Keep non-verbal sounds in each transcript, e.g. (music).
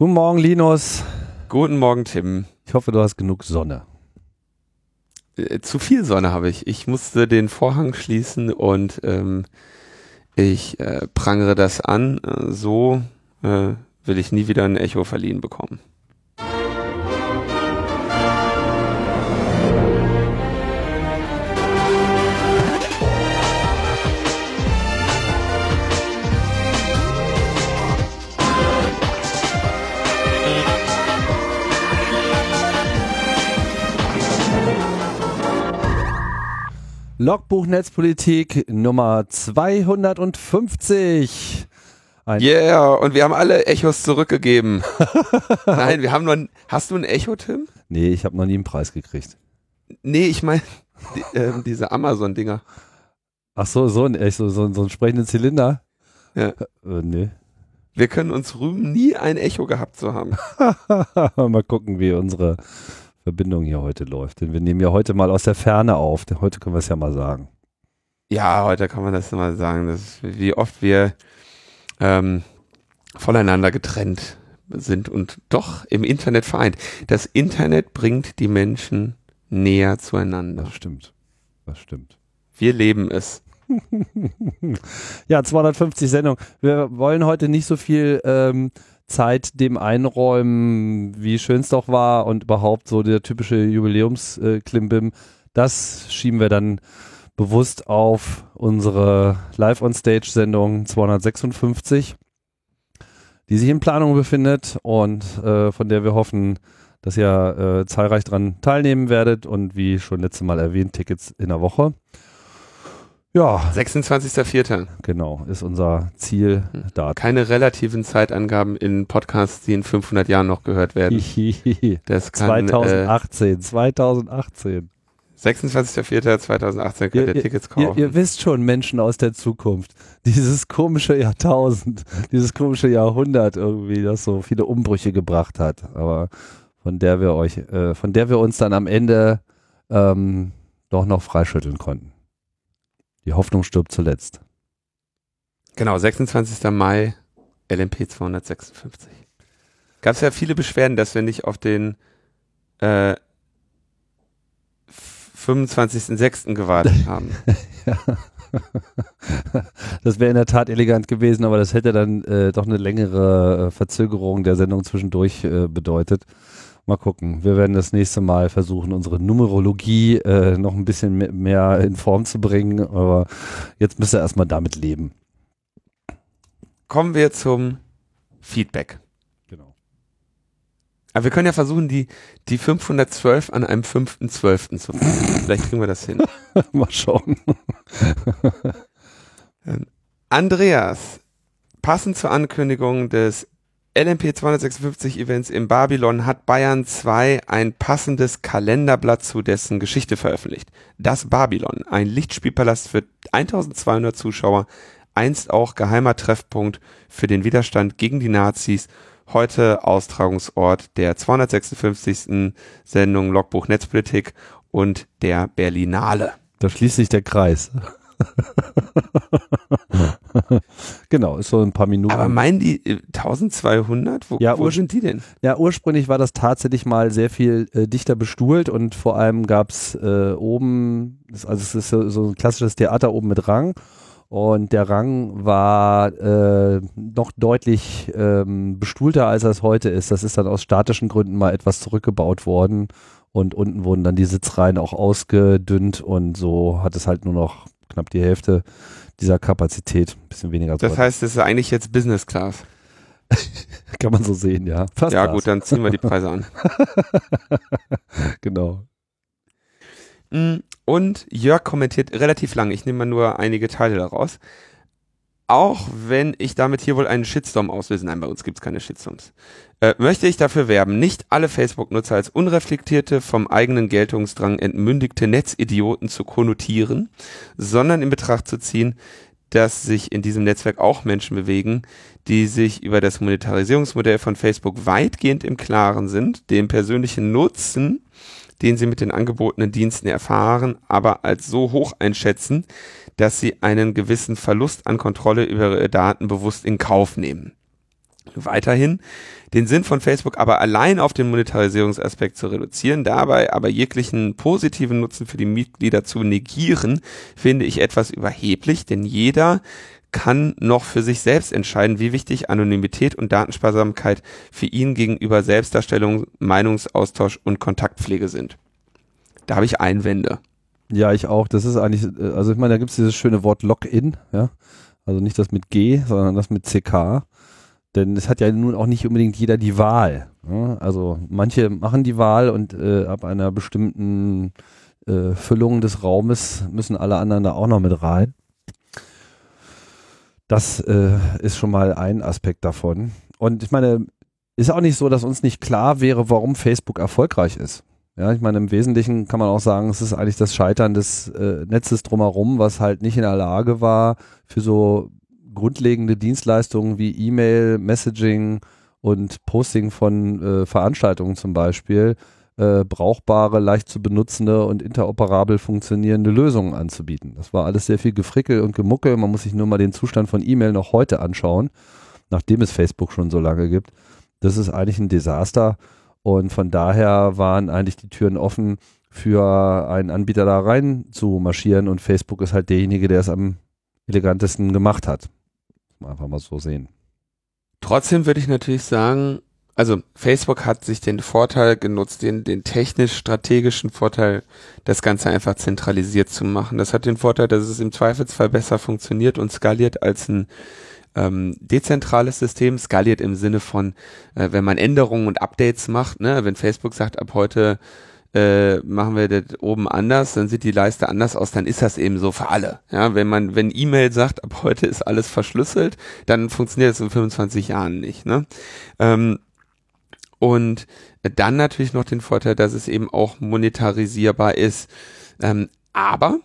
Guten Morgen, Linus. Guten Morgen, Tim. Ich hoffe, du hast genug Sonne. Äh, zu viel Sonne habe ich. Ich musste den Vorhang schließen und ähm, ich äh, prangere das an. Äh, so äh, will ich nie wieder ein Echo verliehen bekommen. Logbuch Netzpolitik Nummer 250. Ein yeah, und wir haben alle Echos zurückgegeben. (laughs) Nein, wir haben nur. Hast du ein Echo, Tim? Nee, ich habe noch nie einen Preis gekriegt. Nee, ich meine die, äh, diese Amazon-Dinger. Ach so, so ein Echo, so, so ein sprechenden Zylinder? Ja. Äh, nee. Wir können uns rühmen, nie ein Echo gehabt zu haben. (laughs) Mal gucken, wie unsere Verbindung hier heute läuft. Denn wir nehmen ja heute mal aus der Ferne auf. Heute können wir es ja mal sagen. Ja, heute kann man das mal sagen, dass, wie oft wir ähm, voneinander getrennt sind und doch im Internet vereint. Das Internet bringt die Menschen näher zueinander. Das stimmt. Das stimmt. Wir leben es. (laughs) ja, 250 Sendungen. Wir wollen heute nicht so viel ähm, Zeit dem einräumen, wie schön es doch war und überhaupt so der typische Jubiläumsklimbim. Das schieben wir dann bewusst auf unsere Live-on-Stage-Sendung 256, die sich in Planung befindet und äh, von der wir hoffen, dass ihr äh, zahlreich daran teilnehmen werdet und wie schon letztes Mal erwähnt, Tickets in der Woche. Ja. 26.04. Genau, ist unser Ziel. Da. Keine relativen Zeitangaben in Podcasts, die in 500 Jahren noch gehört werden. (laughs) das kann, 2018, äh, 2018. 26.04.2018 könnt ihr, ihr Tickets kaufen. Ihr, ihr, wisst schon, Menschen aus der Zukunft. Dieses komische Jahrtausend, (laughs) dieses komische Jahrhundert irgendwie, das so viele Umbrüche gebracht hat. Aber von der wir euch, äh, von der wir uns dann am Ende ähm, doch noch freischütteln konnten. Die Hoffnung stirbt zuletzt. Genau, 26. Mai, LMP 256. Gab es ja viele Beschwerden, dass wir nicht auf den äh, 25.06. gewartet (laughs) haben. ja. Das wäre in der Tat elegant gewesen, aber das hätte dann äh, doch eine längere äh, Verzögerung der Sendung zwischendurch äh, bedeutet. Mal gucken. Wir werden das nächste Mal versuchen, unsere Numerologie äh, noch ein bisschen mehr in Form zu bringen. Aber jetzt müsst ihr erstmal damit leben. Kommen wir zum Feedback. Genau. Aber wir können ja versuchen, die, die 512 an einem 5.12. zu finden. Vielleicht kriegen wir das hin. (laughs) Mal schauen. (laughs) Ähm, Andreas, passend zur Ankündigung des LMP 256 Events in Babylon hat Bayern 2 ein passendes Kalenderblatt zu dessen Geschichte veröffentlicht. Das Babylon, ein Lichtspielpalast für 1200 Zuschauer, einst auch geheimer Treffpunkt für den Widerstand gegen die Nazis, heute Austragungsort der 256. Sendung Logbuch Netzpolitik und der Berlinale. Da schließt sich der Kreis. (laughs) (laughs) genau, ist so ein paar Minuten. Aber meinen die 1200? Äh, wo, ja, wo sind die denn? Ja, ursprünglich war das tatsächlich mal sehr viel äh, dichter bestuhlt und vor allem gab es äh, oben, also es ist so, so, ein klassisches Theater oben mit Rang und der Rang war äh, noch deutlich ähm, bestuhlter, als er es heute ist. Das ist dann aus statischen Gründen mal etwas zurückgebaut worden und unten wurden dann die Sitzreihen auch ausgedünnt und so hat es halt nur noch knapp die Hälfte dieser Kapazität, ein bisschen weniger. Das heißt, es ist eigentlich jetzt Business Class. (laughs) Kann man so sehen, ja. Fast ja, das. gut, dann ziehen wir die Preise an. (laughs) genau. Mm, und Jörg kommentiert relativ lang, ich nehme mal nur einige Teile daraus. Auch wenn ich damit hier wohl einen Shitstorm auslöse, nein, bei uns gibt es keine Shitstorms, äh, möchte ich dafür werben, nicht alle Facebook-Nutzer als unreflektierte, vom eigenen Geltungsdrang entmündigte Netzidioten zu konnotieren, sondern in Betracht zu ziehen, dass sich in diesem Netzwerk auch Menschen bewegen, die sich über das Monetarisierungsmodell von Facebook weitgehend im Klaren sind, den persönlichen Nutzen, den sie mit den angebotenen Diensten erfahren, aber als so hoch einschätzen, dass sie einen gewissen Verlust an Kontrolle über ihre Daten bewusst in Kauf nehmen. Weiterhin den Sinn von Facebook aber allein auf den Monetarisierungsaspekt zu reduzieren, dabei aber jeglichen positiven Nutzen für die Mitglieder zu negieren, finde ich etwas überheblich, denn jeder kann noch für sich selbst entscheiden, wie wichtig Anonymität und Datensparsamkeit für ihn gegenüber Selbstdarstellung, Meinungsaustausch und Kontaktpflege sind. Da habe ich Einwände. Ja, ich auch. Das ist eigentlich, äh, also ich meine, da gibt es dieses schöne Wort Login, ja. Also nicht das mit G, sondern das mit CK. Denn es hat ja nun auch nicht unbedingt jeder die Wahl. Ja? Also manche machen die Wahl und äh, ab einer bestimmten äh, Füllung des Raumes müssen alle anderen da auch noch mit rein. Das äh, ist schon mal ein Aspekt davon. Und ich meine, ist auch nicht so, dass uns nicht klar wäre, warum Facebook erfolgreich ist. Ja, ich meine, im Wesentlichen kann man auch sagen, es ist eigentlich das Scheitern des äh, Netzes drumherum, was halt nicht in der Lage war, für so grundlegende Dienstleistungen wie E-Mail, Messaging und Posting von äh, Veranstaltungen zum Beispiel äh, brauchbare, leicht zu benutzende und interoperabel funktionierende Lösungen anzubieten. Das war alles sehr viel Gefrickel und Gemuckel. Man muss sich nur mal den Zustand von E-Mail noch heute anschauen, nachdem es Facebook schon so lange gibt. Das ist eigentlich ein Desaster. Und von daher waren eigentlich die Türen offen für einen Anbieter da rein zu marschieren und Facebook ist halt derjenige, der es am elegantesten gemacht hat. Einfach mal so sehen. Trotzdem würde ich natürlich sagen, also Facebook hat sich den Vorteil genutzt, den, den technisch-strategischen Vorteil, das Ganze einfach zentralisiert zu machen. Das hat den Vorteil, dass es im Zweifelsfall besser funktioniert und skaliert als ein ähm, dezentrales System. Skaliert im Sinne von, äh, wenn man Änderungen und Updates macht, ne, wenn Facebook sagt, ab heute äh, machen wir das oben anders, dann sieht die Leiste anders aus, dann ist das eben so für alle. Ja, wenn man, wenn E-Mail sagt, ab heute ist alles verschlüsselt, dann funktioniert es in 25 Jahren nicht. Ne? Ähm, und dann natürlich noch den Vorteil, dass es eben auch monetarisierbar ist. Ähm, aber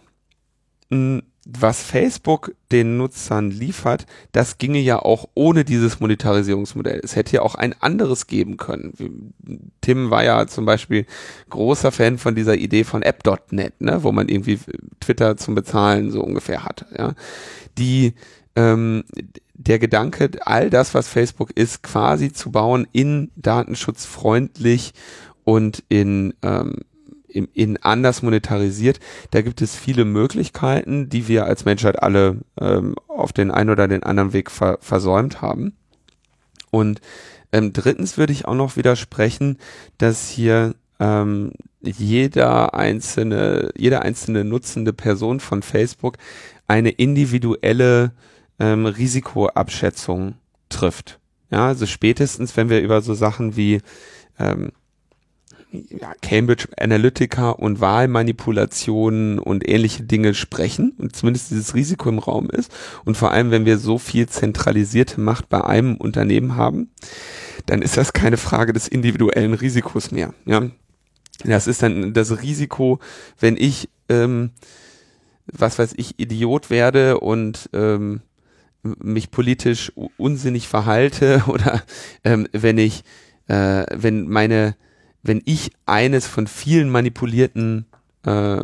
mh, was Facebook den Nutzern liefert, das ginge ja auch ohne dieses Monetarisierungsmodell. Es hätte ja auch ein anderes geben können. Tim war ja zum Beispiel großer Fan von dieser Idee von App.net, ne, wo man irgendwie Twitter zum Bezahlen so ungefähr hat. Ja. Die ähm, der Gedanke, all das, was Facebook ist, quasi zu bauen in datenschutzfreundlich und in ähm, in, anders monetarisiert. Da gibt es viele Möglichkeiten, die wir als Menschheit alle ähm, auf den einen oder den anderen Weg ver versäumt haben. Und ähm, drittens würde ich auch noch widersprechen, dass hier ähm, jeder einzelne, jede einzelne nutzende Person von Facebook eine individuelle ähm, Risikoabschätzung trifft. Ja, also spätestens, wenn wir über so Sachen wie ähm, ja, Cambridge Analytica und Wahlmanipulationen und ähnliche Dinge sprechen und zumindest dieses Risiko im Raum ist und vor allem, wenn wir so viel zentralisierte Macht bei einem Unternehmen haben, dann ist das keine Frage des individuellen Risikos mehr. Ja, das ist dann das Risiko, wenn ich ähm, was weiß ich Idiot werde und ähm, mich politisch unsinnig verhalte (laughs) oder ähm, wenn ich äh, wenn meine wenn ich eines von vielen manipulierten, äh,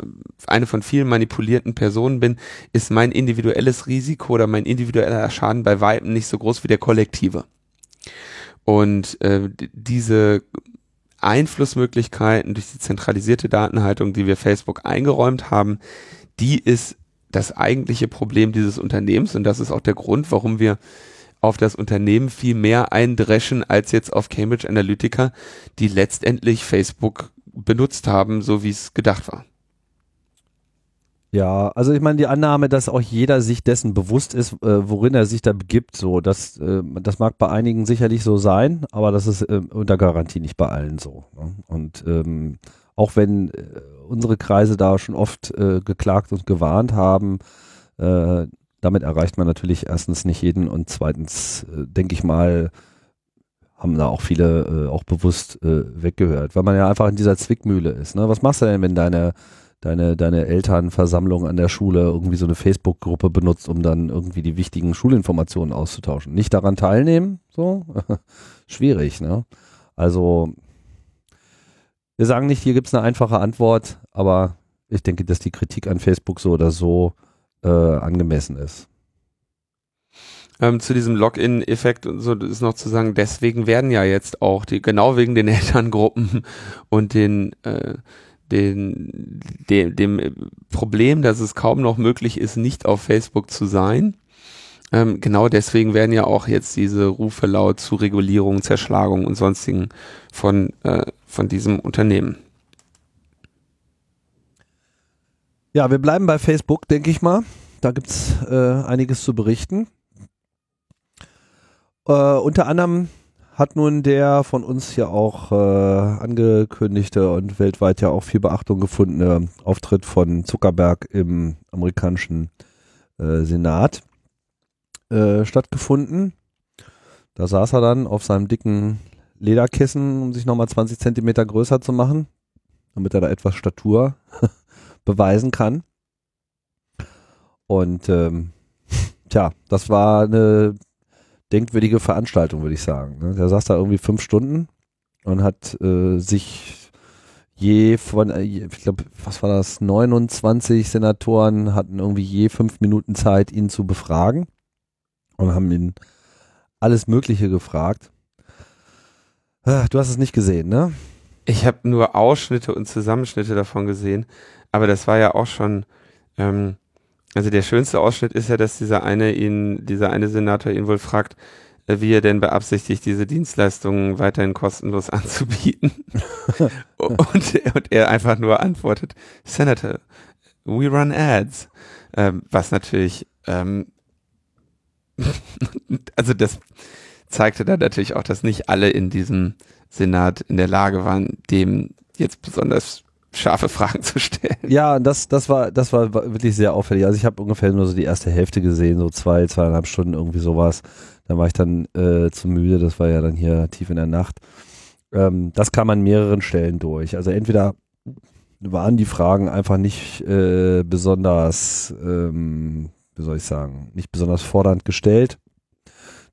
eine von vielen manipulierten Personen bin, ist mein individuelles Risiko oder mein individueller Schaden bei Weitem nicht so groß wie der kollektive. Und äh, diese Einflussmöglichkeiten durch die zentralisierte Datenhaltung, die wir Facebook eingeräumt haben, die ist das eigentliche Problem dieses Unternehmens und das ist auch der Grund, warum wir auf das Unternehmen viel mehr eindreschen als jetzt auf Cambridge Analytica, die letztendlich Facebook benutzt haben, so wie es gedacht war. Ja, also ich meine die Annahme, dass auch jeder sich dessen bewusst ist, äh, worin er sich da begibt, so das, äh, das mag bei einigen sicherlich so sein, aber das ist äh, unter Garantie nicht bei allen so. Ne? Und ähm, auch wenn äh, unsere Kreise da schon oft äh, geklagt und gewarnt haben, äh, damit erreicht man natürlich erstens nicht jeden und zweitens, äh, denke ich mal, haben da auch viele äh, auch bewusst äh, weggehört, weil man ja einfach in dieser Zwickmühle ist. Ne? Was machst du denn, wenn deine deine, deine Elternversammlung an der Schule irgendwie so eine Facebook-Gruppe benutzt, um dann irgendwie die wichtigen Schulinformationen auszutauschen. Nicht daran teilnehmen, so (laughs) schwierig, ne? Also wir sagen nicht, hier gibt es eine einfache Antwort, aber ich denke, dass die Kritik an Facebook so oder so äh, angemessen ist. ähm, zu diesem Login-Effekt und so ist noch zu sagen, deswegen werden ja jetzt auch die, genau wegen den (laughs) Elterngruppen und den, äh, den, dem, dem Problem, dass es kaum noch möglich ist, nicht auf Facebook zu sein. Ähm, genau deswegen werden ja auch jetzt diese Rufe laut zu Regulierung, Zerschlagung und sonstigen von, äh, von diesem Unternehmen. Ja, wir bleiben bei Facebook, denke ich mal. Da gibt's äh, einiges zu berichten. Äh, unter anderem hat nun der von uns hier auch äh, angekündigte und weltweit ja auch viel Beachtung gefundene Auftritt von Zuckerberg im amerikanischen äh, Senat äh, stattgefunden. Da saß er dann auf seinem dicken Lederkissen, um sich nochmal 20 Zentimeter größer zu machen, damit er da etwas Statur beweisen kann. Und ähm, (laughs) tja, das war eine denkwürdige Veranstaltung, würde ich sagen. Ne? Der saß da irgendwie fünf Stunden und hat äh, sich je von, äh, ich glaube, was war das, 29 Senatoren hatten irgendwie je fünf Minuten Zeit, ihn zu befragen und haben ihn alles Mögliche gefragt. Ah, du hast es nicht gesehen, ne? Ich habe nur Ausschnitte und Zusammenschnitte davon gesehen, aber das war ja auch schon, ähm, also der schönste Ausschnitt ist ja, dass dieser eine ihn, dieser eine Senator ihn wohl fragt, äh, wie er denn beabsichtigt, diese Dienstleistungen weiterhin kostenlos (laughs) anzubieten. (laughs) und, und er einfach nur antwortet, Senator, we run ads. Ähm, was natürlich ähm, (laughs) also das zeigte dann natürlich auch, dass nicht alle in diesem Senat in der Lage waren, dem jetzt besonders scharfe Fragen zu stellen. Ja, das, das war, das war wirklich sehr auffällig. Also ich habe ungefähr nur so die erste Hälfte gesehen, so zwei, zweieinhalb Stunden irgendwie sowas. Da war ich dann äh, zu müde. Das war ja dann hier tief in der Nacht. Ähm, das kam an mehreren Stellen durch. Also entweder waren die Fragen einfach nicht äh, besonders ähm, wie soll ich sagen, nicht besonders fordernd gestellt.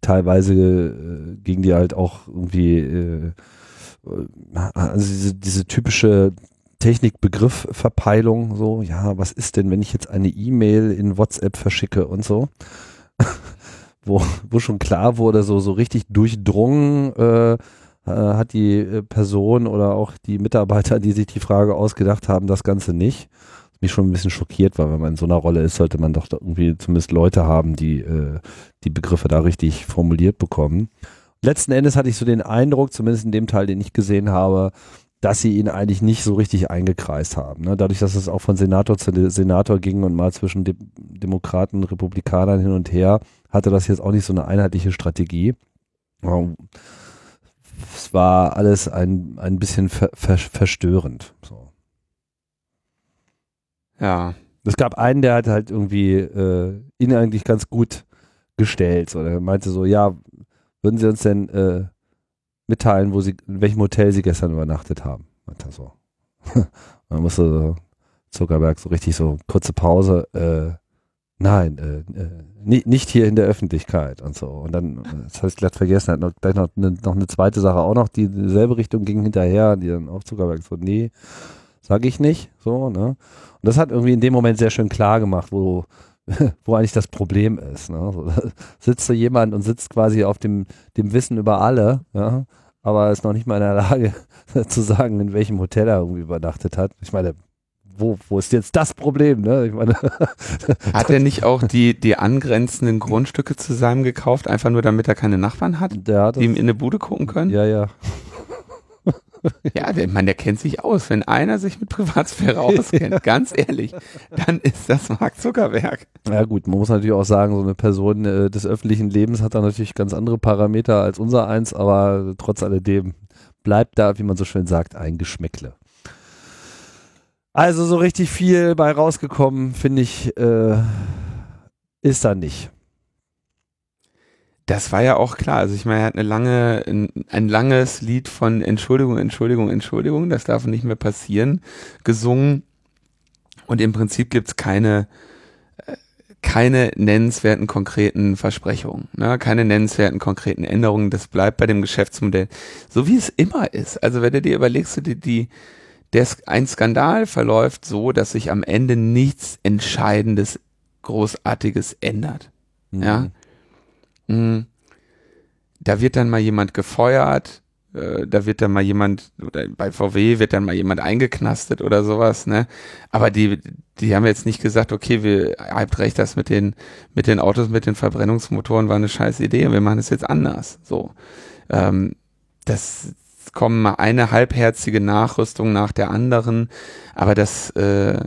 Teilweise äh, ging die halt auch irgendwie, äh, also diese, diese typische Technikbegriffverpeilung, so, ja, was ist denn, wenn ich jetzt eine E-Mail in WhatsApp verschicke und so, (laughs) wo, wo schon klar wurde, so, so richtig durchdrungen äh, äh hat die äh, Person oder auch die Mitarbeiter, die sich die Frage ausgedacht haben, das Ganze nicht mich schon ein bisschen schockiert war, wenn man in so einer Rolle ist, sollte man doch irgendwie zumindest Leute haben, die äh, die Begriffe da richtig formuliert bekommen. Letzten Endes hatte ich so den Eindruck, zumindest in dem Teil, den ich gesehen habe, dass sie ihn eigentlich nicht so richtig eingekreist haben. Ne? Dadurch, dass es auch von Senator zu Senator ging und mal zwischen De Demokraten und Republikanern hin und her, hatte das jetzt auch nicht so eine einheitliche Strategie. Es war alles ein, ein bisschen ver ver verstörend. So. Ja. Es gab einen, der hat halt irgendwie äh, ihn eigentlich ganz gut gestellt. Oder meinte so, ja, würden Sie uns denn äh, mitteilen, wo Sie, in welchem Hotel Sie gestern übernachtet haben? Meinte er so. (laughs) dann musste so Zuckerberg so richtig so kurze Pause, äh, nein, äh, äh, nicht hier in der Öffentlichkeit und so. Und dann, das habe ich glatt vergessen, hat noch, gleich noch eine, noch eine zweite Sache auch noch, die dieselbe Richtung ging hinterher, die dann auch Zuckerberg so, nee, sag ich nicht, so, ne? Und das hat irgendwie in dem Moment sehr schön klar gemacht, wo, (laughs) wo eigentlich das Problem ist. Ne? So, (laughs) sitzt so jemand und sitzt quasi auf dem, dem Wissen über alle, ja? Aber ist noch nicht mal in der Lage (laughs) zu sagen, in welchem Hotel er irgendwie übernachtet hat. Ich meine, wo, wo ist jetzt das Problem? Ne? Ich meine, (laughs) hat er nicht auch die, die angrenzenden Grundstücke zusammen gekauft, einfach nur damit er keine Nachbarn hat, der die ihm in eine Bude gucken können? Ja, ja. (laughs) Ja, der Mann, der kennt sich aus. Wenn einer sich mit Privatsphäre (laughs) (laughs) auskennt, ganz ehrlich, dann ist das Mark Zuckerberg. Ja gut, man muss natürlich auch sagen, so eine Person äh, des öffentlichen Lebens hat da natürlich ganz andere Parameter als unser eins, aber trotz alledem bleibt da, wie man so schön sagt, ein Geschmäckle. Also so richtig viel bei rausgekommen, finde ich, äh, ist da nicht. Das war ja auch klar. Also ich meine, er hat eine lange, ein, ein, langes Lied von Entschuldigung, Entschuldigung, Entschuldigung, das darf nicht mehr passieren, gesungen. Und im Prinzip gibt's keine, äh, keine nennenswerten konkreten Versprechungen, ne? keine nennenswerten konkreten Änderungen. Das bleibt bei dem Geschäftsmodell, so wie es immer ist. Also wenn du dir überlegst, die, die, der, ein Skandal verläuft so, dass sich am Ende nichts Entscheidendes, Großartiges ändert. Mhm. Ja mh, da wird dann mal jemand gefeuert, äh, da wird dann mal jemand, oder bei VW wird dann mal jemand eingeknastet oder sowas, ne? Aber die, die haben jetzt nicht gesagt, okay, wir habt recht, das mit den, mit den Autos, mit den Verbrennungsmotoren war eine scheiß Idee und wir machen es jetzt anders. So. Ähm, das kommen mal eine halbherzige Nachrüstung nach der anderen, aber das äh,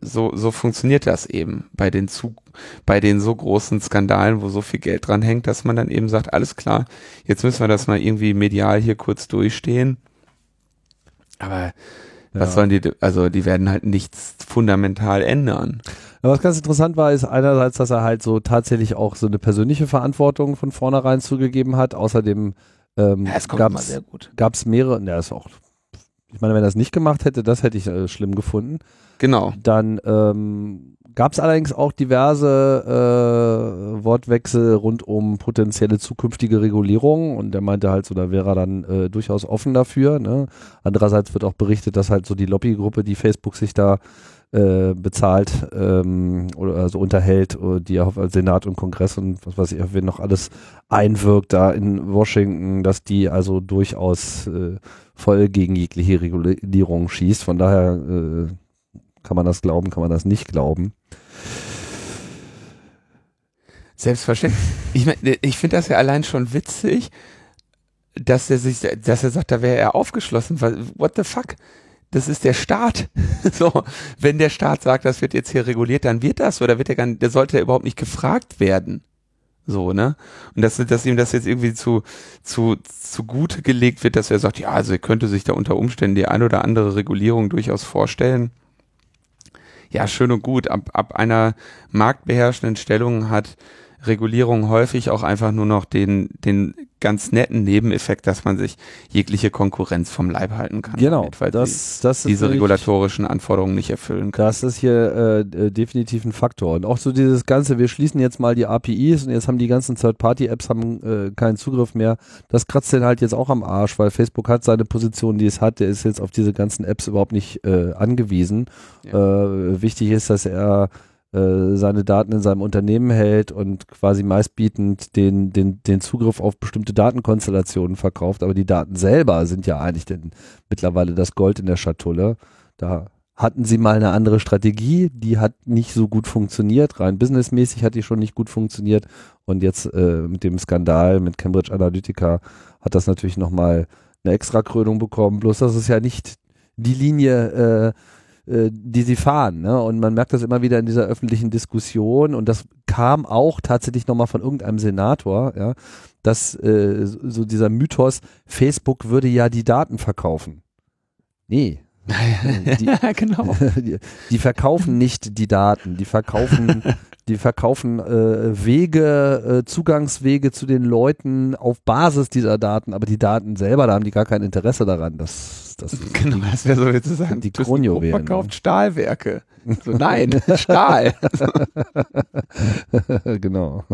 so so funktioniert das eben bei den zu bei den so großen Skandalen, wo so viel Geld dran hängt, dass man dann eben sagt, alles klar, jetzt müssen wir das mal irgendwie medial hier kurz durchstehen. Aber was Ja. sollen die, also die werden halt nichts fundamental ändern. Ja, was ganz interessant war, ist einerseits, dass er halt so tatsächlich auch so eine persönliche Verantwortung von vornherein zugegeben hat. Außerdem ähm, Ja, es kommt gab's- immer sehr gut. gab es mehrere, ja, ist auch, ich meine, wenn er es nicht gemacht hätte, das hätte ich äh, schlimm gefunden. Genau. Dann ähm, gab es allerdings auch diverse äh, Wortwechsel rund um potenzielle zukünftige Regulierungen und er meinte halt so, da wäre er dann äh, durchaus offen dafür. Ne? Andererseits wird auch berichtet, dass halt so die Lobbygruppe, die Facebook sich da äh, bezahlt ähm, oder also unterhält, äh, die auf Senat und Kongress und was weiß ich, wen noch alles einwirkt da in Washington, dass die also durchaus äh, voll gegen jegliche Regulierung schießt. Von daher äh, kann man das glauben, kann man das nicht glauben. Selbstverständlich. Ich meine, ich finde das ja allein schon witzig, dass er sich, dass er sagt, da wäre er aufgeschlossen. What the fuck? Das ist der Staat. (laughs) So, wenn der Staat sagt, das wird jetzt hier reguliert, dann wird das oder wird er gar nicht, der sollte ja überhaupt nicht gefragt werden. So, ne? Und dass, dass ihm das jetzt irgendwie zu, zu, zugute gelegt wird, dass er sagt, ja, also er könnte sich da unter Umständen die ein oder andere Regulierung durchaus vorstellen. Ja, schön und gut. Ab, ab einer marktbeherrschenden Stellung hat Regulierung häufig auch einfach nur noch den, den ganz netten Nebeneffekt, dass man sich jegliche Konkurrenz vom Leib halten kann. Genau, damit, weil das, das sie ist diese regulatorischen Anforderungen nicht erfüllen können. Das ist hier äh, definitiv ein Faktor. Und auch so dieses Ganze, wir schließen jetzt mal die APIs und jetzt haben die ganzen Third-Party-Apps haben äh, keinen Zugriff mehr. Das kratzt den halt jetzt auch am Arsch, weil Facebook hat seine Position, die es hat. Der ist jetzt auf diese ganzen Apps überhaupt nicht äh, angewiesen. Äh, wichtig ist, dass er äh, seine Daten in seinem Unternehmen hält und quasi meistbietend den, den, den Zugriff auf bestimmte Datenkonstellationen verkauft. Aber die Daten selber sind ja eigentlich denn mittlerweile das Gold in der Schatulle. Da hatten sie mal eine andere Strategie, die hat nicht so gut funktioniert, rein businessmäßig hat die schon nicht gut funktioniert und jetzt äh, mit dem Skandal mit Cambridge Analytica hat das natürlich nochmal eine Extrakrönung bekommen, bloß das ist ja nicht die Linie, äh, äh, die sie fahren. Ne? Und man merkt das immer wieder in dieser öffentlichen Diskussion und das kam auch tatsächlich nochmal von irgendeinem Senator, ja, dass äh, so dieser Mythos, Facebook würde ja die Daten verkaufen. Nee. (laughs) Die, ja, genau. (laughs) die, die verkaufen nicht die Daten, die verkaufen, (laughs) die verkaufen äh, Wege, äh, Zugangswege zu den Leuten auf Basis dieser Daten, aber die Daten selber, da haben die gar kein Interesse daran. Das, das Genau, das wäre so jetzt zu sagen. Die Kronjuwelen, verkauft ne? Stahlwerke. So, (laughs) nein, Stahl. (laughs) genau.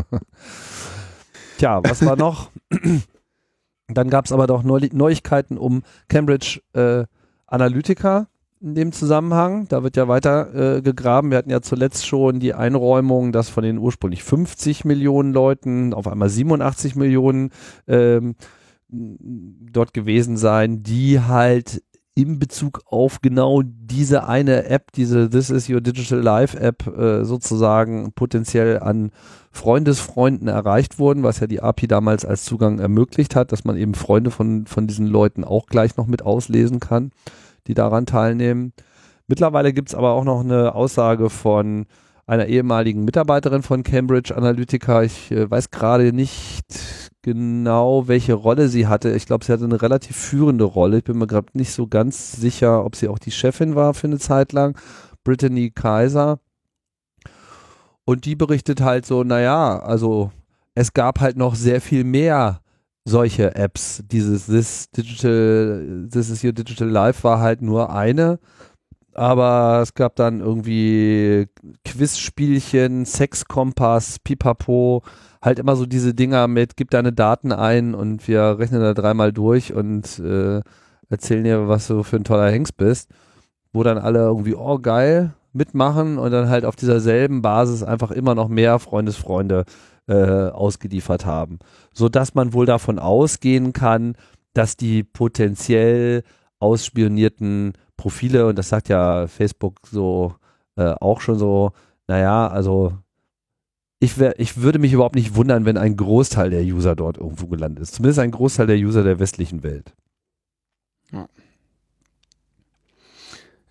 Tja, was war noch? (clears throat) Dann gab es aber doch Neu Neuigkeiten um Cambridge äh, Analytica in dem Zusammenhang. Da wird ja weiter äh, gegraben. Wir hatten ja zuletzt schon die Einräumung, dass von den ursprünglich 50 Millionen Leuten auf einmal 87 Millionen ähm, dort gewesen sein, die halt in Bezug auf genau diese eine App, diese This is Your Digital Life App äh, sozusagen potenziell an Freundesfreunden erreicht wurden, was ja die API damals als Zugang ermöglicht hat, dass man eben Freunde von, von diesen Leuten auch gleich noch mit auslesen kann, die daran teilnehmen. Mittlerweile gibt es aber auch noch eine Aussage von einer ehemaligen Mitarbeiterin von Cambridge Analytica. Ich äh, weiß gerade nicht genau, welche Rolle sie hatte. Ich glaube, sie hatte eine relativ führende Rolle. Ich bin mir gerade nicht so ganz sicher, ob sie auch die Chefin war für eine Zeit lang. Brittany Kaiser. Und die berichtet halt so, naja, also es gab halt noch sehr viel mehr solche Apps. Dieses This Digital, This is Your Digital Life war halt nur eine. Aber es gab dann irgendwie Quizspielchen, Sexkompass, Pipapo, halt immer so diese Dinger mit, gib deine Daten ein und wir rechnen da dreimal durch und äh, erzählen dir, was du für ein toller Hengst bist. Wo dann alle irgendwie, oh geil, mitmachen und dann halt auf dieser selben Basis einfach immer noch mehr Freundesfreunde äh, ausgeliefert haben, so dass man wohl davon ausgehen kann, dass die potenziell ausspionierten Profile, und das sagt ja Facebook so äh, auch schon so, naja, also ich, wär, ich würde mich überhaupt nicht wundern, wenn ein Großteil der User dort irgendwo gelandet ist. Zumindest ein Großteil der User der westlichen Welt. Ja.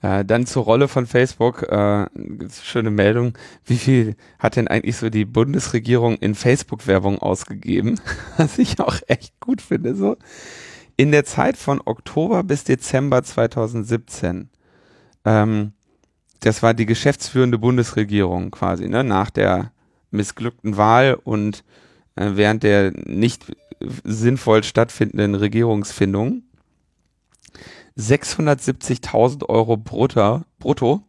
Äh, dann zur Rolle von Facebook, äh, schöne Meldung. Wie viel hat denn eigentlich so die Bundesregierung in Facebook-Werbung ausgegeben? (laughs) Was ich auch echt gut finde. So in der Zeit von Oktober bis Dezember 2017. Ähm, das war die geschäftsführende Bundesregierung quasi, ne, nach der missglückten Wahl und äh, während der nicht sinnvoll stattfindenden Regierungsfindung 670.000 Euro brutto, brutto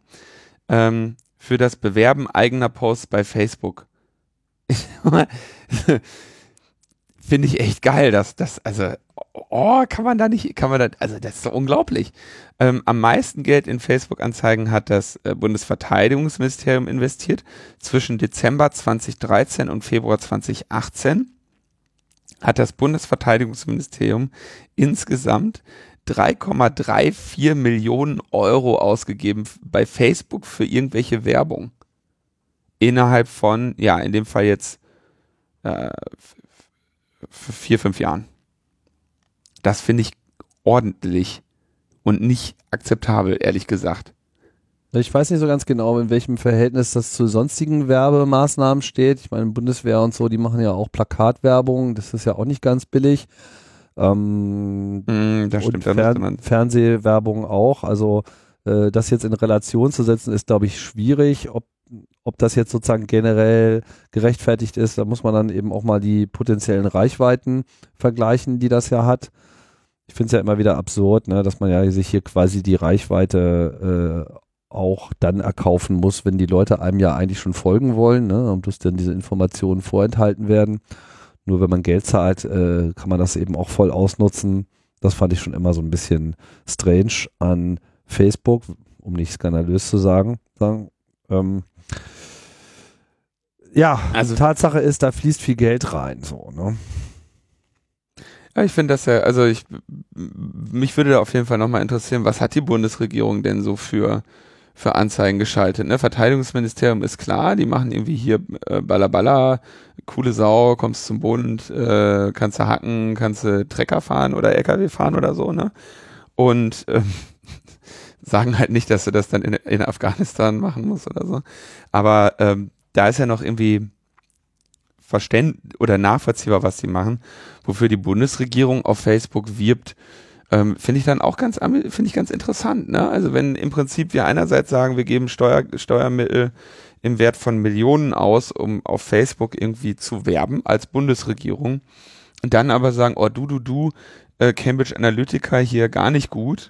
ähm, für das Bewerben eigener Posts bei Facebook. (laughs) Finde ich echt geil, dass das, also, oh, kann man da nicht, kann man da, also das ist so unglaublich. Ähm, am meisten Geld in Facebook-Anzeigen hat das äh, Bundesverteidigungsministerium investiert. Zwischen Dezember 2013 und Februar 2018 hat das Bundesverteidigungsministerium insgesamt 3,34 Millionen Euro ausgegeben bei Facebook für irgendwelche Werbung. Innerhalb von, ja, in dem Fall jetzt äh, vier, fünf Jahren. Das finde ich ordentlich und nicht akzeptabel, ehrlich gesagt. Ich weiß nicht so ganz genau, in welchem Verhältnis das zu sonstigen Werbemaßnahmen steht. Ich meine, Bundeswehr und so, die machen ja auch Plakatwerbung. Das ist ja auch nicht ganz billig. Ähm, mm, das stimmt, Fern Fernsehwerbung auch. Also äh, das jetzt in Relation zu setzen, ist, glaube ich, schwierig. Ob, ob das jetzt sozusagen generell gerechtfertigt ist, da muss man dann eben auch mal die potenziellen Reichweiten vergleichen, die das ja hat. Ich finde es ja immer wieder absurd, ne, dass man ja sich hier quasi die Reichweite äh, auch dann erkaufen muss, wenn die Leute einem ja eigentlich schon folgen wollen, ne, und bloß dann diese Informationen vorenthalten werden. Nur wenn man Geld zahlt, äh, kann man das eben auch voll ausnutzen. Das fand ich schon immer so ein bisschen strange an Facebook, um nicht skandalös zu sagen. sagen. Ähm, ja, also Tatsache ist, da fließt viel Geld rein, so, ne? Ja, ich finde das ja, also ich, mich würde da auf jeden Fall nochmal interessieren, was hat die Bundesregierung denn so für für Anzeigen geschaltet. Ne? Verteidigungsministerium ist klar, die machen irgendwie hier äh, Balla coole Sau, kommst zum Bund, äh, kannst du hacken, kannst du Trecker fahren oder LKW fahren oder so, ne? Und ähm, sagen halt nicht, dass du das dann in, in Afghanistan machen musst oder so. Aber ähm, da ist ja noch irgendwie verständ oder nachvollziehbar, was die machen, wofür die Bundesregierung auf Facebook wirbt, ähm, finde ich dann auch ganz, finde ich ganz interessant. Ne? Also wenn im Prinzip wir einerseits sagen, wir geben Steuer, Steuermittel im Wert von Millionen aus, um auf Facebook irgendwie zu werben als Bundesregierung, und dann aber sagen, oh du, du, du, äh, Cambridge Analytica hier gar nicht gut.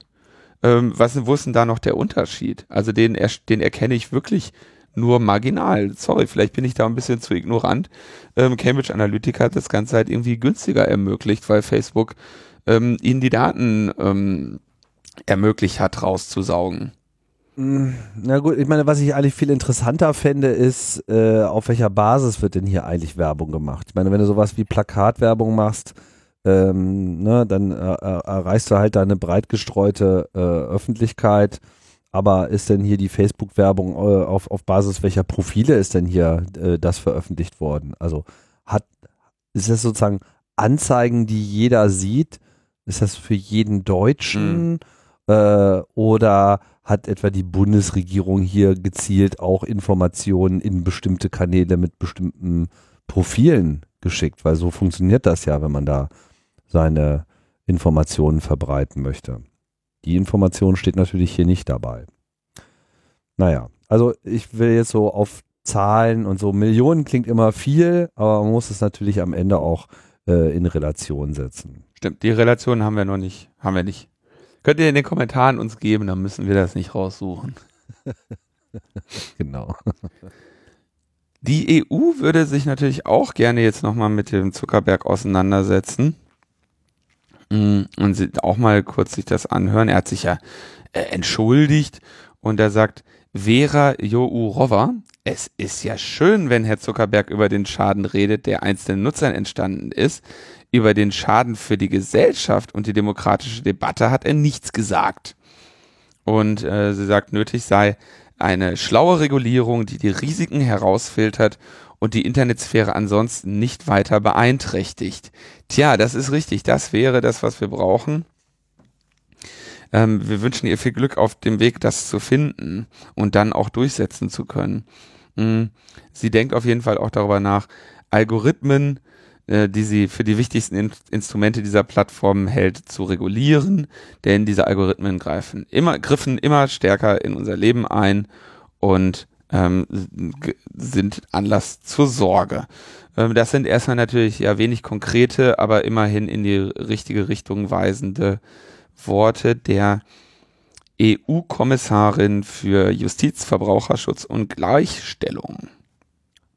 Ähm, was, wo ist denn da noch der Unterschied? Also den, den erkenne ich wirklich nur marginal. Sorry, vielleicht bin ich da ein bisschen zu ignorant. Ähm, Cambridge Analytica hat das Ganze halt irgendwie günstiger ermöglicht, weil Facebook ähm, ihnen die Daten ähm, ermöglicht hat, rauszusaugen. Mm, na gut, ich meine, was ich eigentlich viel interessanter fände, ist, äh, auf welcher Basis wird denn hier eigentlich Werbung gemacht? Ich meine, wenn du sowas wie Plakatwerbung machst, ähm, ne, dann äh, äh erreichst du halt da eine breit gestreute äh, Öffentlichkeit. Aber ist denn hier die Facebook-Werbung äh, auf, auf Basis welcher Profile ist denn hier äh, das veröffentlicht worden? Also hat, ist das sozusagen Anzeigen, die jeder sieht? Ist das für jeden Deutschen? Äh, oder hat etwa die Bundesregierung hier gezielt auch Informationen in bestimmte Kanäle mit bestimmten Profilen geschickt? Weil so funktioniert das ja, wenn man da seine Informationen verbreiten möchte. Die Information steht natürlich hier nicht dabei. Naja, also ich will jetzt so auf Zahlen und so Millionen klingt immer viel, aber man muss es natürlich am Ende auch äh, in Relation setzen. Stimmt, die Relation haben wir noch nicht, haben wir nicht. Könnt ihr in den Kommentaren uns geben, dann müssen wir das nicht raussuchen. (laughs) (laughs) genau. Die EU würde sich natürlich auch gerne jetzt nochmal mit dem Zuckerberg auseinandersetzen und auch mal kurz sich das anhören. Er hat sich ja äh, entschuldigt und er sagt, Vera Jourova, es ist ja schön, wenn Herr Zuckerberg über den Schaden redet, der einzelnen Nutzern entstanden ist. Über den Schaden für die Gesellschaft und die demokratische Debatte hat er nichts gesagt. Und äh, sie sagt, nötig sei eine schlaue Regulierung, die die Risiken herausfiltert und die Internetsphäre ansonsten nicht weiter beeinträchtigt. Tja, das ist richtig. Das wäre das, was wir brauchen. Ähm, wir wünschen ihr viel Glück auf dem Weg, das zu finden und dann auch durchsetzen zu können. Mhm. Sie denkt auf jeden Fall auch darüber nach, Algorithmen, äh, die sie für die wichtigsten In Instrumente dieser Plattform hält, zu regulieren, denn diese Algorithmen greifen immer, griffen immer stärker in unser Leben ein und ähm, sind Anlass zur Sorge. Ähm, das sind erstmal natürlich ja wenig konkrete, aber immerhin in die richtige Richtung weisende Worte der EU-Kommissarin für Justiz, Verbraucherschutz und Gleichstellung.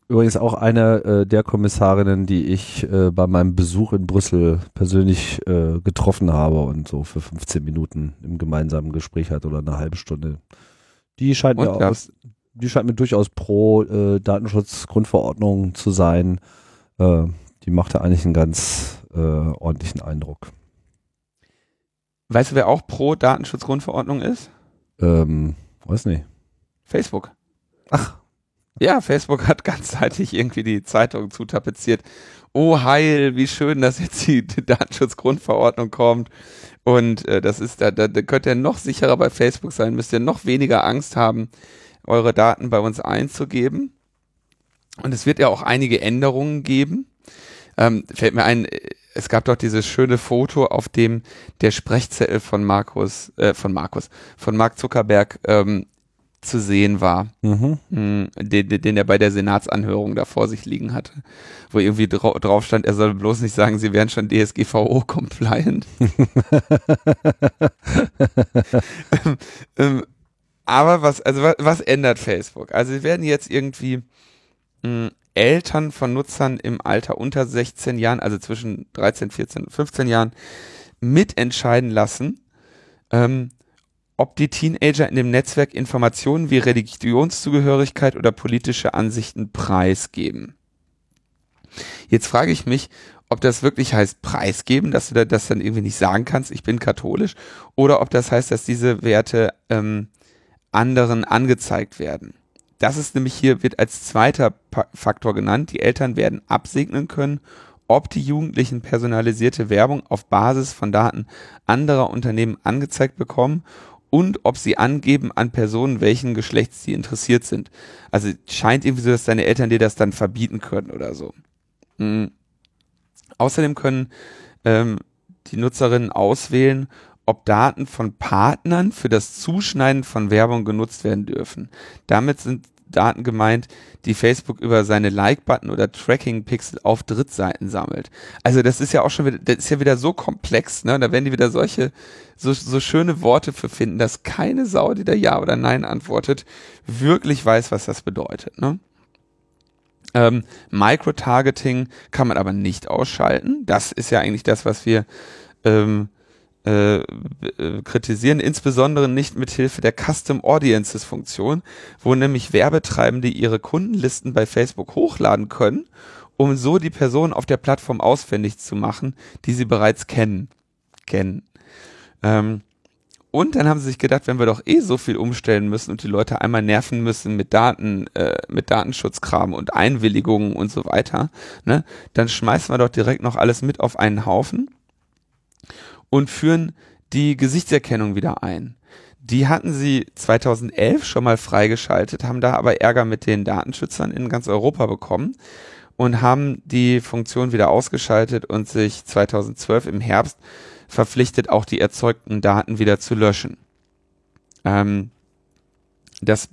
Übrigens auch eine äh, der Kommissarinnen, die ich äh, bei meinem Besuch in Brüssel persönlich äh, getroffen habe und so für 15 Minuten im gemeinsamen Gespräch hat oder eine halbe Stunde. Die scheint und mir aus, die scheint mir durchaus pro äh, Datenschutzgrundverordnung zu sein. Äh, die macht ja eigentlich einen ganz äh, ordentlichen Eindruck. Weißt du, wer auch pro Datenschutzgrundverordnung ist? Ähm, weiß nicht. Facebook. Ach. Ja, Facebook hat ganzzeitig irgendwie die Zeitung zutapeziert. Oh Heil, wie schön, dass jetzt die, die Datenschutzgrundverordnung kommt. Und äh, das ist, da, da, da könnt ihr noch sicherer bei Facebook sein, müsst ihr noch weniger Angst haben, eure Daten bei uns einzugeben. Und es wird ja auch einige Änderungen geben. Ähm, fällt mir ein, es gab doch dieses schöne Foto, auf dem der Sprechzettel von Markus, äh, von Markus, von Mark Zuckerberg ähm, zu sehen war, mhm. Hm, den, den er bei der Senatsanhörung da vor sich liegen hatte, wo irgendwie dra drauf stand, er soll bloß nicht sagen, sie wären schon DSGVO-compliant. (laughs) (laughs) ähm, ähm, aber was, also was, was, ändert Facebook? Also sie werden jetzt irgendwie mh, hm, Eltern von Nutzern im Alter unter 16 Jahren, also zwischen 13, 14 und 15 Jahren, mitentscheiden lassen, ähm, ob die Teenager in dem Netzwerk Informationen wie Religionszugehörigkeit oder politische Ansichten preisgeben. Jetzt frage ich mich, ob das wirklich heißt preisgeben, dass du das dann irgendwie nicht sagen kannst, ich bin katholisch, oder ob das heißt, dass diese Werte ähm, anderen angezeigt werden. Das ist nämlich hier, wird als zweiter Faktor genannt. Die Eltern werden absegnen können, ob die Jugendlichen personalisierte Werbung auf Basis von Daten anderer Unternehmen angezeigt bekommen und ob sie angeben an Personen, welchen Geschlechts sie interessiert sind. Also scheint irgendwie so, dass deine Eltern dir das dann verbieten können oder so. Mhm. Außerdem können ähm, die Nutzerinnen auswählen, ob Daten von Partnern für das Zuschneiden von Werbung genutzt werden dürfen. Damit sind Daten gemeint, die Facebook über seine Like-Button oder Tracking-Pixel auf Drittseiten sammelt. Also das ist ja auch schon wieder, das ist ja wieder so komplex, ne? Da werden die wieder solche, so, so schöne Worte für finden, dass keine Sau, die da Ja oder Nein antwortet, wirklich weiß, was das bedeutet, ne? Ähm, Microtargeting kann man aber nicht ausschalten. Das ist ja eigentlich das, was wir ähm, äh, äh, kritisieren, insbesondere nicht mit Hilfe der Custom Audiences Funktion, wo nämlich Werbetreibende ihre Kundenlisten bei Facebook hochladen können, um so die Personen auf der Plattform ausfindig zu machen, die sie bereits kennen. kennen. Ähm, und dann haben sie sich gedacht, wenn wir doch eh so viel umstellen müssen und die Leute einmal nerven müssen mit Daten, äh, mit Datenschutzkram und Einwilligungen und so weiter, ne, dann schmeißen wir doch direkt noch alles mit auf einen Haufen und führen die Gesichtserkennung wieder ein. Die hatten sie 2011 schon mal freigeschaltet, haben da aber Ärger mit den Datenschützern in ganz Europa bekommen und haben die Funktion wieder ausgeschaltet und sich 2012 im Herbst verpflichtet, auch die erzeugten Daten wieder zu löschen. Ähm, das,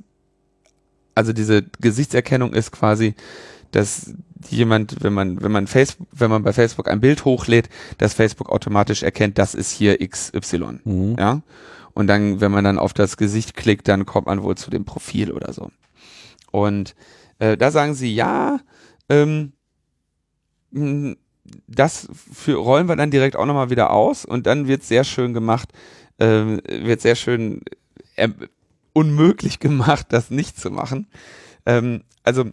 also diese Gesichtserkennung ist quasi dass jemand, wenn man, wenn man Facebook, wenn man bei Facebook ein Bild hochlädt, dass Facebook automatisch erkennt, das ist hier XY. Mhm. Ja. Und dann, wenn man dann auf das Gesicht klickt, dann kommt man wohl zu dem Profil oder so. Und äh, da sagen sie, ja, ähm, das für, rollen wir dann direkt auch nochmal wieder aus und dann wird sehr schön gemacht, äh, wird sehr schön äh, unmöglich (laughs) gemacht, das nicht zu machen. Ähm, also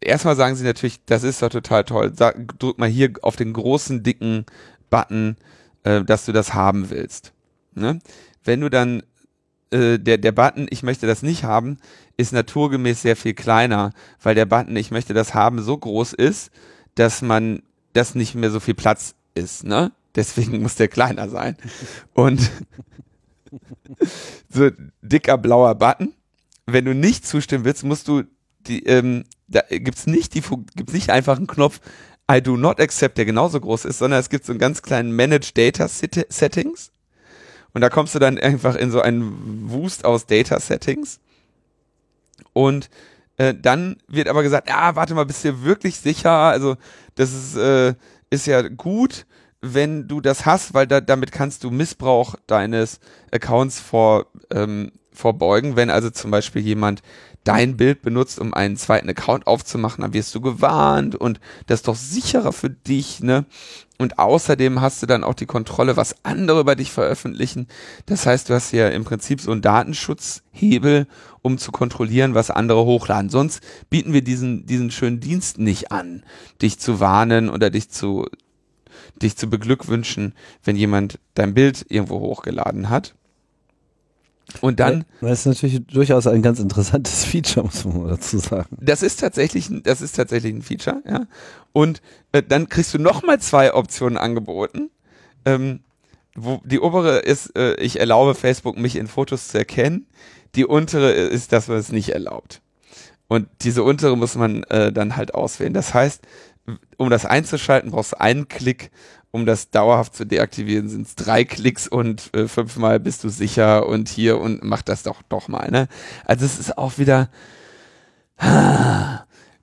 erstmal sagen sie natürlich, das ist doch total toll. Sag, drück mal hier auf den großen, dicken Button, äh, dass du das haben willst. Ne? Wenn du dann äh, der, der Button, ich möchte das nicht haben, ist naturgemäß sehr viel kleiner, weil der Button, ich möchte das haben, so groß ist, dass man, dass nicht mehr so viel Platz ist, ne? Deswegen (laughs) muss der kleiner sein. Und (laughs) so dicker blauer Button. Wenn du nicht zustimmen willst, musst du die, ähm, da gibt's nicht nicht einfach einen Knopf I do not accept, der genauso groß ist, sondern es gibt so einen ganz kleinen Manage Data Settings. Und da kommst du dann einfach in so einen Wust aus Data Settings. Und äh, dann wird aber gesagt, ja, warte mal, bist du wirklich sicher? Also das ist, äh, ist ja gut, wenn du das hast, weil da, damit kannst du Missbrauch deines Accounts vor, ähm, vorbeugen. Wenn also zum Beispiel jemand dein Bild benutzt, um einen zweiten Account aufzumachen, dann wirst du gewarnt und das ist doch sicherer für dich, ne? Und außerdem hast du dann auch die Kontrolle, was andere über dich veröffentlichen. Das heißt, du hast ja im Prinzip so einen Datenschutzhebel, um zu kontrollieren, was andere hochladen. Sonst bieten wir diesen, diesen schönen Dienst nicht an, dich zu warnen oder dich zu, dich zu beglückwünschen, wenn jemand dein Bild irgendwo hochgeladen hat. Und dann. Das ist natürlich durchaus ein ganz interessantes (laughs) Feature, muss man mal dazu sagen. Das ist tatsächlich, das ist tatsächlich ein Feature, ja. Und äh, dann kriegst du nochmal zwei Optionen angeboten. Ähm, wo die obere ist, äh, ich erlaube Facebook, mich in Fotos zu erkennen. Die untere ist, dass man es nicht erlaubt. Und diese untere muss man äh, dann halt auswählen. Das heißt, um das einzuschalten, brauchst du einen Klick um das dauerhaft zu deaktivieren, sind es drei Klicks und äh, fünfmal bist du sicher und hier und mach das doch doch mal. Ne? Also es ist auch wieder.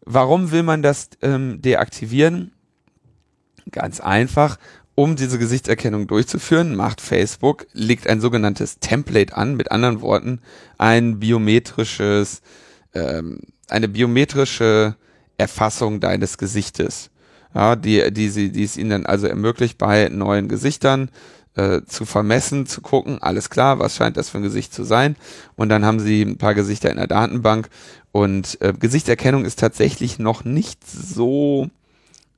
Warum will man das ähm, deaktivieren? Ganz einfach. Um diese Gesichtserkennung durchzuführen, macht Facebook, legt ein sogenanntes Template an, mit anderen Worten, ein biometrisches, ähm, eine biometrische Erfassung deines Gesichtes ja, die, die, sie, die es ihnen dann also ermöglicht, bei neuen Gesichtern äh, zu vermessen, zu gucken, alles klar, was scheint das für ein Gesicht zu sein. Und dann haben sie ein paar Gesichter in der Datenbank. Und äh, Gesichtserkennung ist tatsächlich noch nicht so,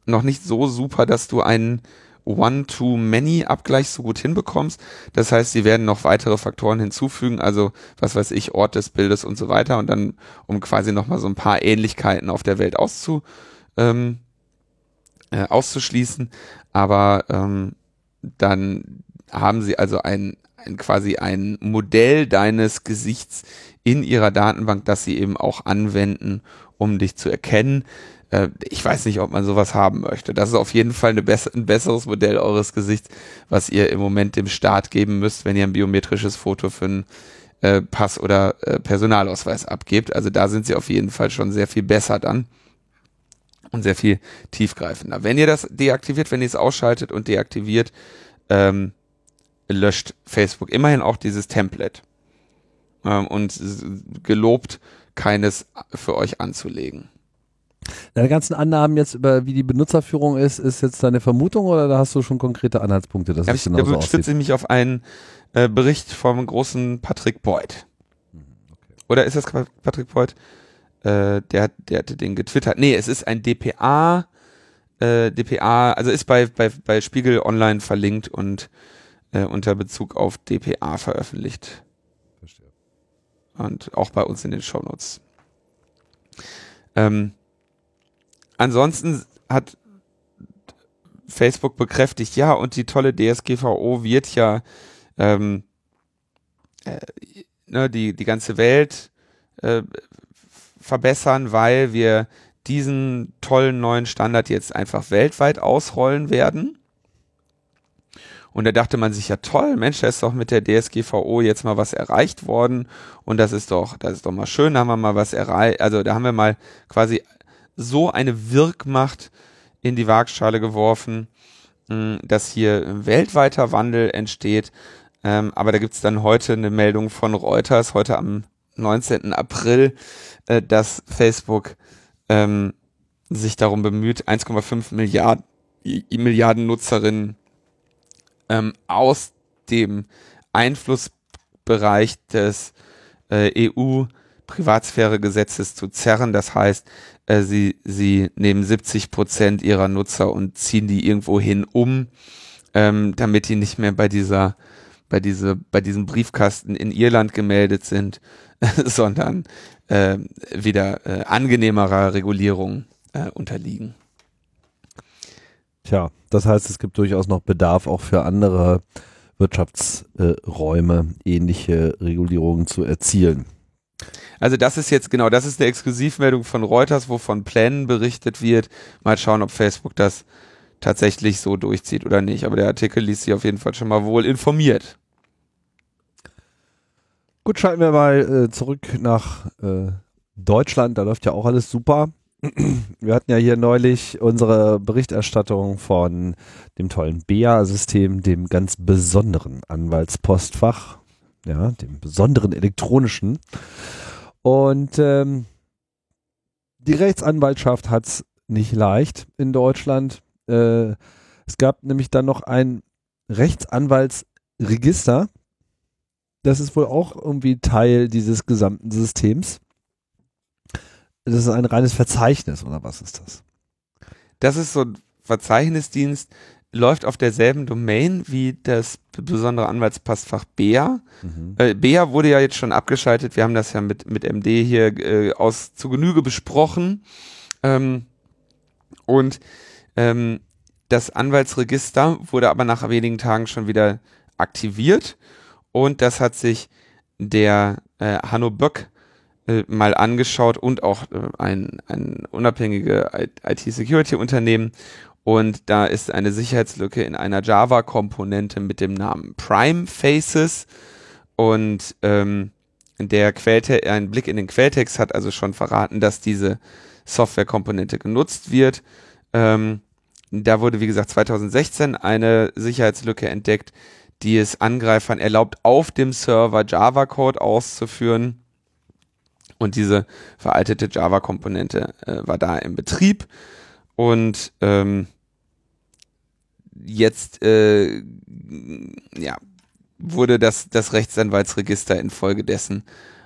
noch nicht so super, dass du einen One-to-Many-Abgleich so gut hinbekommst. Das heißt, sie werden noch weitere Faktoren hinzufügen, also was weiß ich, Ort des Bildes und so weiter. Und dann, um quasi nochmal so ein paar Ähnlichkeiten auf der Welt auszu, ähm, äh, auszuschließen, aber ähm, dann haben sie also ein, ein quasi ein Modell deines Gesichts in ihrer Datenbank, das sie eben auch anwenden, um dich zu erkennen. Äh, ich weiß nicht, ob man sowas haben möchte. Das ist auf jeden Fall eine bess ein besseres Modell eures Gesichts, was ihr im Moment dem Staat geben müsst, wenn ihr ein biometrisches Foto für einen äh, Pass oder äh, Personalausweis abgebt. Also da sind sie auf jeden Fall schon sehr viel besser dann und sehr viel tiefgreifender. Wenn ihr das deaktiviert, wenn ihr es ausschaltet und deaktiviert, ähm, löscht Facebook immerhin auch dieses Template ähm, und gelobt, keines für euch anzulegen. Deine ganzen Annahmen jetzt über wie die Benutzerführung ist, ist jetzt deine Vermutung oder da hast du schon konkrete Anhaltspunkte, dass ja, es genau so stütze ich mich auf einen äh, Bericht vom großen Patrick Boyd. Hm, okay. Oder ist das Patrick Boyd? Äh, der, der hatte den getwittert. Nee, es ist ein DPA, äh, DPA, also ist bei, bei, bei Spiegel Online verlinkt und äh, unter Bezug auf DPA veröffentlicht. Verstehe. Und auch bei uns in den Shownotes. Ähm, ansonsten hat Facebook bekräftigt, ja, und die tolle DSGVO wird ja ähm, äh, ne, die, die ganze Welt äh, verbessern, weil wir diesen tollen neuen Standard jetzt einfach weltweit ausrollen werden. Und da dachte man sich ja toll, Mensch, da ist doch mit der DSGVO jetzt mal was erreicht worden und das ist doch, das ist doch mal schön, da haben wir mal was erreicht, also da haben wir mal quasi so eine Wirkmacht in die Waagschale geworfen, hm, dass hier weltweiter Wandel entsteht. Ähm, aber da gibt's dann heute eine Meldung von Reuters, heute am 19. April, äh, dass Facebook ähm, sich darum bemüht, 1,5 Milliarden, Milliarden Nutzerinnen ähm, aus dem Einflussbereich des äh, EU Privatsphäregesetzes zu zerren. Das heißt, äh, sie, sie nehmen 70 Prozent ihrer Nutzer und ziehen die irgendwo hin um, ähm, damit die nicht mehr bei dieser, bei diese, bei diesem Briefkasten in Irland gemeldet sind, (laughs) sondern äh, wieder äh, angenehmerer Regulierung äh, unterliegen. Tja, das heißt, es gibt durchaus noch Bedarf auch für andere Wirtschaftsräume, ähnliche Regulierungen zu erzielen. Also das ist jetzt genau, das ist eine Exklusivmeldung von Reuters, wo von Plänen berichtet wird. Mal schauen, ob Facebook das tatsächlich so durchzieht oder nicht. Aber der Artikel ließ sich auf jeden Fall schon mal wohl informiert. Gut, schalten wir mal äh, zurück nach äh, Deutschland. Da läuft ja auch alles super. Wir hatten ja hier neulich unsere Berichterstattung von dem tollen BEA-System, dem ganz besonderen Anwaltspostfach, ja, dem besonderen elektronischen. Und ähm, die Rechtsanwaltschaft hat es nicht leicht in Deutschland. Äh, es gab nämlich dann noch ein Rechtsanwaltsregister. Das ist wohl auch irgendwie Teil dieses gesamten Systems. Das ist ein reines Verzeichnis oder was ist das? Das ist so ein Verzeichnisdienst, läuft auf derselben Domain wie das besondere Anwaltspostfach BEA. Mhm. Äh, BEA wurde ja jetzt schon abgeschaltet. Wir haben das ja mit, mit MD hier äh, aus zu Genüge besprochen. Ähm, und ähm, das Anwaltsregister wurde aber nach wenigen Tagen schon wieder aktiviert. Und das hat sich der äh, Hanno Böck äh, mal angeschaut und auch äh, ein, ein unabhängige IT-Security-Unternehmen. Und da ist eine Sicherheitslücke in einer Java-Komponente mit dem Namen Prime Faces. Und ähm, der Quelltext, ein Blick in den Quelltext hat also schon verraten, dass diese Software-Komponente genutzt wird. Ähm, da wurde, wie gesagt, 2016 eine Sicherheitslücke entdeckt, die es Angreifern erlaubt, auf dem Server Java-Code auszuführen. Und diese veraltete Java-Komponente äh, war da im Betrieb. Und ähm, jetzt äh, ja, wurde das, das Rechtsanwaltsregister infolgedessen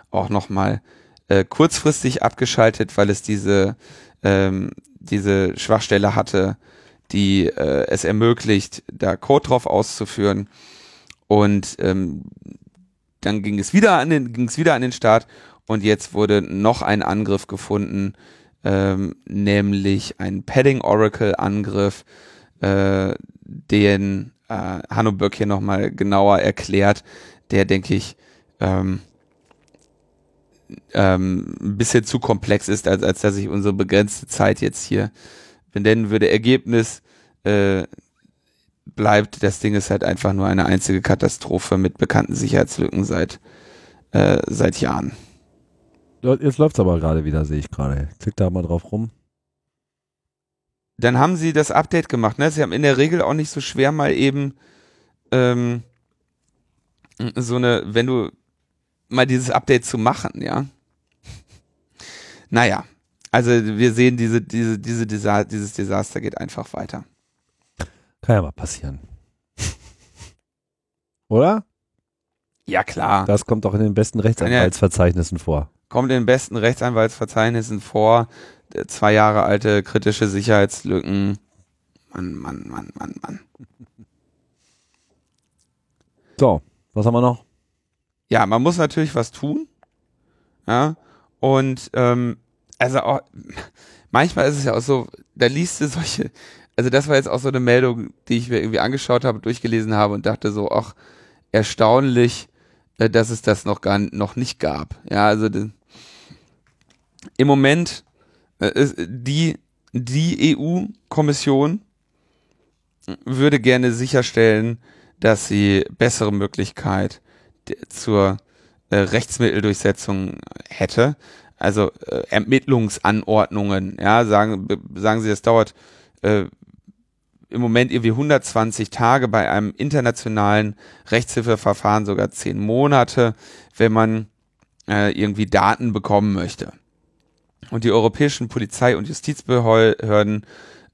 auch nochmal äh, kurzfristig abgeschaltet, weil es diese, ähm, diese Schwachstelle hatte, die äh, es ermöglicht, da Code drauf auszuführen. Und ähm, dann ging es wieder an den, ging es wieder an den Start und jetzt wurde noch ein Angriff gefunden, ähm, nämlich ein Padding Oracle Angriff, äh, den äh, Hanno Böck hier nochmal genauer erklärt, der denke ich ähm, ähm, ein bisschen zu komplex ist, als, als dass ich unsere begrenzte Zeit jetzt hier benennen würde. Ergebnis äh, bleibt, das Ding ist halt einfach nur eine einzige Katastrophe mit bekannten Sicherheitslücken seit, äh, seit Jahren. Jetzt läuft es aber gerade wieder, sehe ich gerade. Klick da mal drauf rum. Dann haben sie das Update gemacht. Ne? Sie haben in der Regel auch nicht so schwer mal eben ähm, so eine, wenn du mal dieses Update zu machen, ja. Naja, also wir sehen, diese, diese, diese Desa dieses Desaster geht einfach weiter. Kann ja mal passieren. Oder? Ja, klar. Das kommt auch in den besten Rechtsanwaltsverzeichnissen vor kommt in den besten Rechtsanwaltsverzeichnissen vor, zwei Jahre alte kritische Sicherheitslücken. Mann, Mann, Mann, Mann, Mann. So, was haben wir noch? Ja, man muss natürlich was tun. Ja, und ähm, also auch, manchmal ist es ja auch so, da liest du solche, also das war jetzt auch so eine Meldung, die ich mir irgendwie angeschaut habe, durchgelesen habe und dachte so, ach, erstaunlich, äh, dass es das noch gar noch nicht gab. Ja, also im Moment äh, die, die EU-Kommission würde gerne sicherstellen, dass sie bessere Möglichkeit zur äh, Rechtsmitteldurchsetzung hätte. Also äh, Ermittlungsanordnungen, ja, sagen, sagen sie, es dauert äh, im Moment irgendwie 120 Tage, bei einem internationalen Rechtshilfeverfahren sogar 10 Monate, wenn man äh, irgendwie Daten bekommen möchte. Und die europäischen Polizei- und Justizbehörden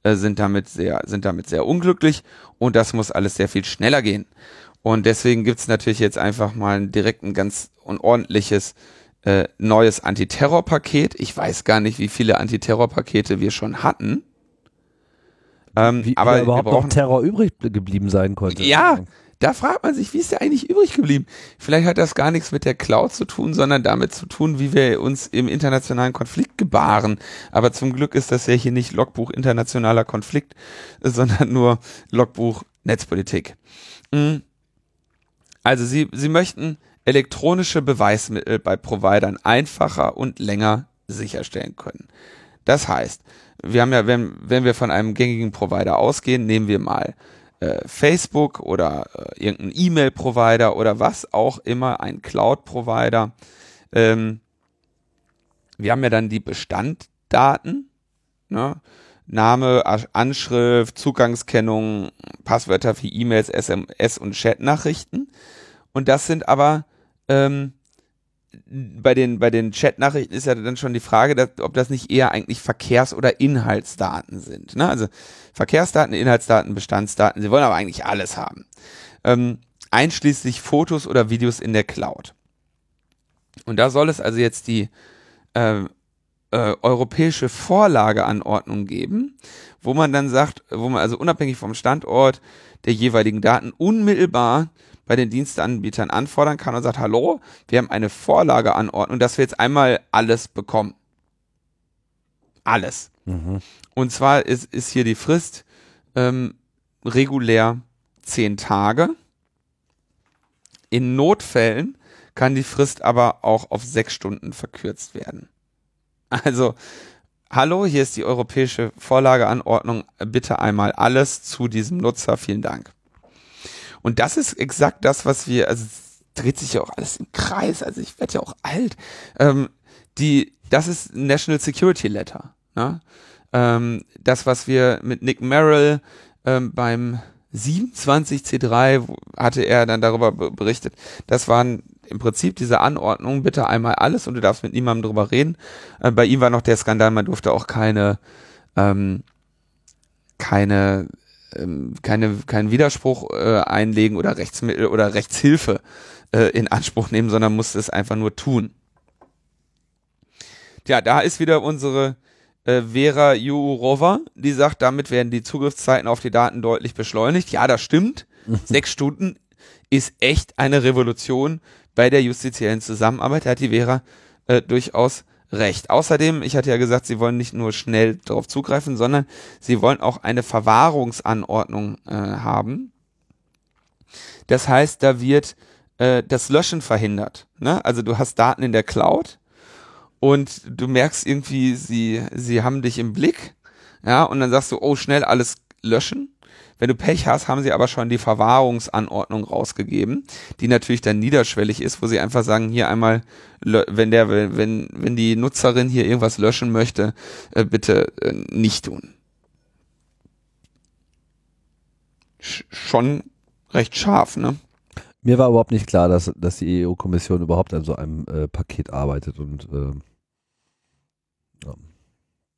äh, sind damit sehr, sind damit sehr unglücklich und das muss alles sehr viel schneller gehen. Und deswegen gibt's natürlich jetzt einfach mal direkt ein ganz unordentliches äh, neues Antiterrorpaket. Ich weiß gar nicht, wie viele Antiterrorpakete wir schon hatten. Ähm, wie, aber wie überhaupt brauchen, noch Terror übrig geblieben sein konnte. Ja, da fragt man sich, wie ist der eigentlich übrig geblieben? Vielleicht hat das gar nichts mit der Cloud zu tun, sondern damit zu tun, wie wir uns im internationalen Konflikt gebaren. Aber zum Glück ist das ja hier nicht Logbuch internationaler Konflikt, (laughs) sondern nur Logbuch Netzpolitik. Mhm. Also Sie, Sie möchten elektronische Beweismittel bei Providern einfacher und länger sicherstellen können. Das heißt, wir haben ja, wenn, wenn wir von einem gängigen Provider ausgehen, nehmen wir mal äh, Facebook oder äh, irgendein E-Mail-Provider oder was auch immer, ein Cloud-Provider. Ähm, wir haben ja dann die Bestanddaten, ne? Name, Anschrift, Zugangskennung, Passwörter für E-Mails, SMS und Chatnachrichten. Und das sind aber ähm, bei den, bei den Chatnachrichten ist ja dann schon die Frage, dass, ob das nicht eher eigentlich Verkehrs- oder Inhaltsdaten sind. Ne? Also Verkehrsdaten, Inhaltsdaten, Bestandsdaten, sie wollen aber eigentlich alles haben. Ähm, einschließlich Fotos oder Videos in der Cloud. Und da soll es also jetzt die äh, äh, europäische Vorlageanordnung geben, wo man dann sagt, wo man also unabhängig vom Standort der jeweiligen Daten unmittelbar bei den Dienstanbietern anfordern kann und sagt, hallo, wir haben eine Vorlageanordnung, dass wir jetzt einmal alles bekommen. Alles. Mhm. Und zwar ist, ist hier die Frist ähm, regulär zehn Tage. In Notfällen kann die Frist aber auch auf sechs Stunden verkürzt werden. Also, hallo, hier ist die europäische Vorlageanordnung. Bitte einmal alles zu diesem Nutzer. Vielen Dank. Und das ist exakt das, was wir, also dreht sich ja auch alles im Kreis, also ich werde ja auch alt. Ähm, die, das ist National Security Letter. Ne? Ähm, das, was wir mit Nick Merrill ähm, beim 27C3 hatte er dann darüber berichtet. Das waren im Prinzip diese Anordnungen, bitte einmal alles und du darfst mit niemandem drüber reden. Äh, bei ihm war noch der Skandal, man durfte auch keine, ähm, keine ähm, keine, keinen Widerspruch äh, einlegen oder Rechtsmittel oder Rechtshilfe äh, in Anspruch nehmen, sondern musste es einfach nur tun. Tja, da ist wieder unsere äh, Vera Jourova, die sagt, damit werden die Zugriffszeiten auf die Daten deutlich beschleunigt. Ja, das stimmt. (laughs) Sechs Stunden ist echt eine Revolution bei der justiziellen Zusammenarbeit. Da hat die Vera äh, durchaus Recht. Außerdem, ich hatte ja gesagt, sie wollen nicht nur schnell darauf zugreifen, sondern sie wollen auch eine Verwahrungsanordnung äh, haben. Das heißt, da wird äh, das Löschen verhindert. Ne? Also du hast Daten in der Cloud und du merkst irgendwie, sie, sie haben dich im Blick, ja, und dann sagst du, oh, schnell alles löschen. Wenn du Pech hast, haben sie aber schon die Verwahrungsanordnung rausgegeben, die natürlich dann niederschwellig ist, wo sie einfach sagen, hier einmal, wenn der, wenn, wenn die Nutzerin hier irgendwas löschen möchte, äh, bitte äh, nicht tun. schon recht scharf, ne? Mir war überhaupt nicht klar, dass, dass die EU-Kommission überhaupt an so einem äh, Paket arbeitet und äh, ja.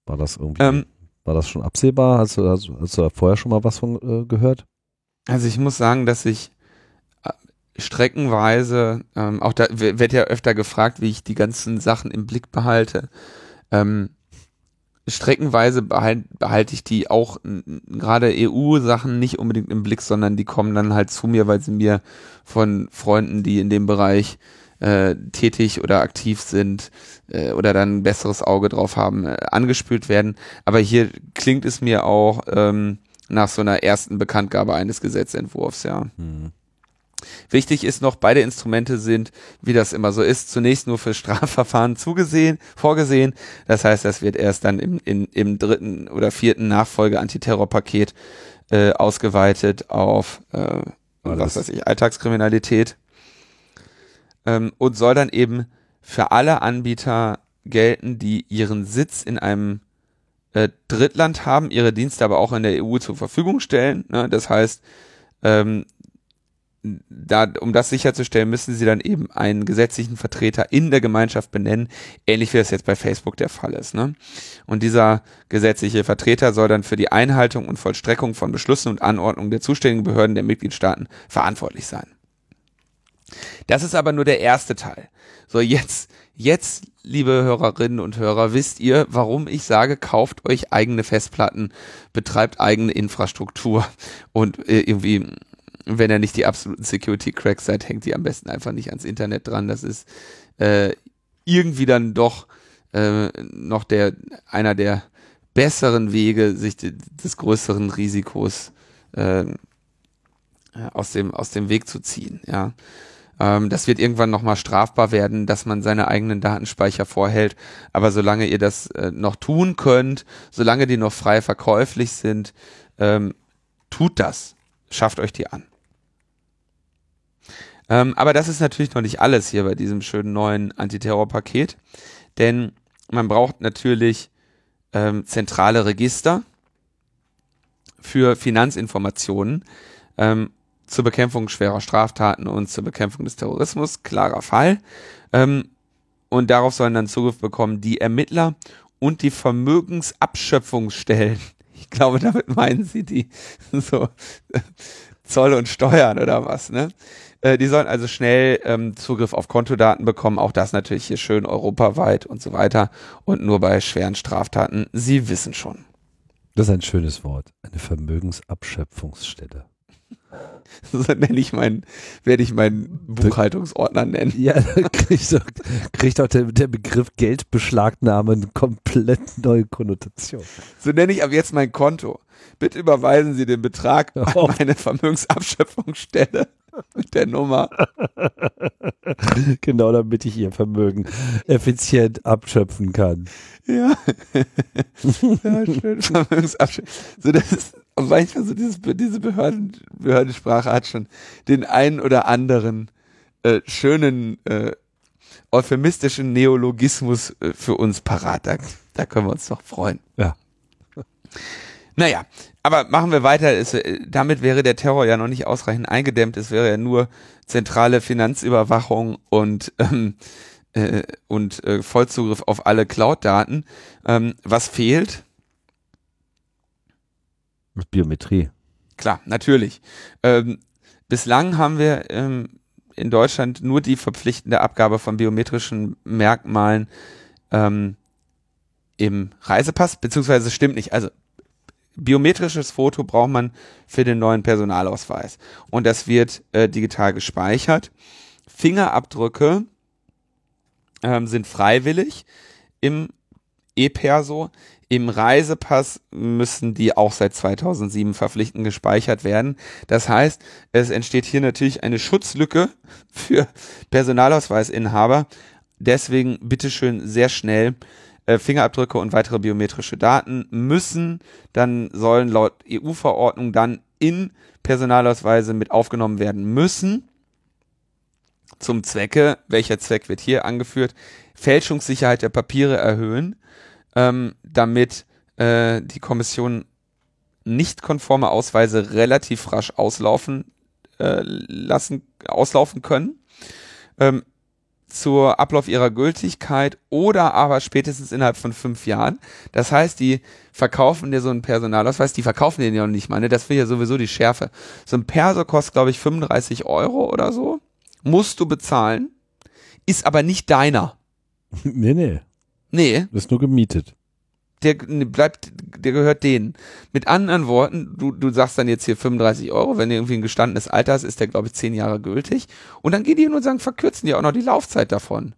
war das irgendwie. Ähm, war das schon absehbar? Hast du, hast, hast du da vorher schon mal was von äh, gehört? Also ich muss sagen, dass ich äh, streckenweise, ähm, auch da wird ja öfter gefragt, wie ich die ganzen Sachen im Blick behalte. Ähm, streckenweise behalte behalt ich die auch gerade EU-Sachen nicht unbedingt im Blick, sondern die kommen dann halt zu mir, weil sie mir von Freunden, die in dem Bereich äh, tätig oder aktiv sind äh, oder dann ein besseres Auge drauf haben, äh, angespült werden. Aber hier klingt es mir auch ähm, nach so einer ersten Bekanntgabe eines Gesetzentwurfs, ja. Hm. Wichtig ist noch, beide Instrumente sind, wie das immer so ist, zunächst nur für (laughs) Strafverfahren zugesehen, vorgesehen. Das heißt, das wird erst dann im, in, im dritten oder vierten Nachfolge-Antiterrorpaket äh, ausgeweitet auf äh, was weiß ich, Alltagskriminalität ähm, und soll dann eben für alle Anbieter gelten, die ihren Sitz in einem äh, Drittland haben, ihre Dienste aber auch in der EU zur Verfügung stellen. Ne? Das heißt, ähm, da, um das sicherzustellen, müssen sie dann eben einen gesetzlichen Vertreter in der Gemeinschaft benennen, ähnlich wie das jetzt bei Facebook der Fall ist. Ne? Und dieser gesetzliche Vertreter soll dann für die Einhaltung und Vollstreckung von Beschlüssen und Anordnungen der zuständigen Behörden der Mitgliedstaaten verantwortlich sein. Das ist aber nur der erste Teil. So, jetzt, jetzt, liebe Hörerinnen und Hörer, wisst ihr, warum ich sage, kauft euch eigene Festplatten, betreibt eigene Infrastruktur und äh, irgendwie, wenn ihr nicht die absoluten Security-Cracks seid, hängt ihr am besten einfach nicht ans Internet dran. Das ist äh, irgendwie dann doch äh, noch der einer der besseren Wege, sich des größeren Risikos äh, aus dem aus dem Weg zu ziehen. Ja, ähm, das wird irgendwann nochmal strafbar werden, dass man seine eigenen Datenspeicher vorhält. Aber solange ihr das äh, noch tun könnt, solange die noch frei verkäuflich sind, ähm, tut das. Schafft euch die an. Ähm, aber das ist natürlich noch nicht alles hier bei diesem schönen neuen Antiterrorpaket. Denn man braucht natürlich ähm, zentrale Register für Finanzinformationen ähm, zur Bekämpfung schwerer Straftaten und zur Bekämpfung des Terrorismus, klarer Fall. Ähm, und darauf sollen dann Zugriff bekommen die Ermittler und die Vermögensabschöpfungsstellen. (laughs) Ich glaube, damit meinen sie die (laughs) so Zoll und Steuern oder was, ne? Äh, die sollen also schnell ähm, Zugriff auf Kontodaten bekommen, auch das natürlich hier schön europaweit und so weiter und nur bei schweren Straftaten. Sie wissen schon. Das ist ein schönes Wort, eine Vermögensabschöpfungsstelle. (laughs) So nenne ich meinen, werde ich meinen Buchhaltungsordner nennen. Ja, (laughs) da kriegt doch, kriegt doch der, der Begriff Geldbeschlagnahme eine komplett neue Konnotation. So nenne ich ab jetzt mein Konto. Bitte überweisen Sie den Betrag an meine Vermögensabschöpfungsstelle mit der Nummer. (laughs) genau, damit ich Ihr Vermögen effizient abschöpfen kann. Ja. ja schön. Vermögensabschöpfen. So, das ist und manchmal so dieses, diese Behörden, Behördensprache hat schon den einen oder anderen äh, schönen äh, euphemistischen Neologismus äh, für uns parat. Da, da können wir uns doch freuen. Ja. (laughs) Naja, aber machen wir weiter. Es, äh, damit wäre der Terror ja noch nicht ausreichend eingedämmt. Es wäre ja nur zentrale Finanzüberwachung und ähm, äh, und äh, Vollzugriff auf alle Cloud-Daten. Ähm, was fehlt? Mit Biometrie. Klar, natürlich. Ähm, bislang haben wir ähm, in Deutschland nur die verpflichtende Abgabe von biometrischen Merkmalen ähm, im Reisepass, beziehungsweise stimmt nicht. Also biometrisches Foto braucht man für den neuen Personalausweis und das wird äh, digital gespeichert. Fingerabdrücke ähm, sind freiwillig im E-Perso. Im Reisepass müssen die auch seit 2007 verpflichtend gespeichert werden. Das heißt, es entsteht hier natürlich eine Schutzlücke (laughs) für Personalausweisinhaber. Deswegen bitteschön sehr schnell äh, Fingerabdrücke und weitere biometrische Daten müssen, dann sollen laut EU-Verordnung dann in Personalausweise mit aufgenommen werden müssen. Zum Zwecke, welcher Zweck wird hier angeführt? Fälschungssicherheit der Papiere erhöhen ähm, damit äh, die Kommission nicht konforme Ausweise relativ rasch auslaufen äh, lassen, auslaufen können. Ähm, zur Ablauf ihrer Gültigkeit oder aber spätestens innerhalb von fünf Jahren. Das heißt, die verkaufen dir so einen Personalausweis, die verkaufen den ja noch nicht mal, ne? Das will ja sowieso die Schärfe. So ein Perso kostet, glaube ich, 35 Euro oder so. Musst du bezahlen, ist aber nicht deiner. (laughs) Nee, nee. Nee. Das ist nur gemietet. Der bleibt, der gehört denen. Mit anderen Worten, du, du sagst dann jetzt hier 35 Euro, wenn irgendwie ein gestandenes Alter hast, ist der, glaube ich, zehn Jahre gültig. Und dann gehen die hin und sagen, verkürzen die auch noch die Laufzeit davon.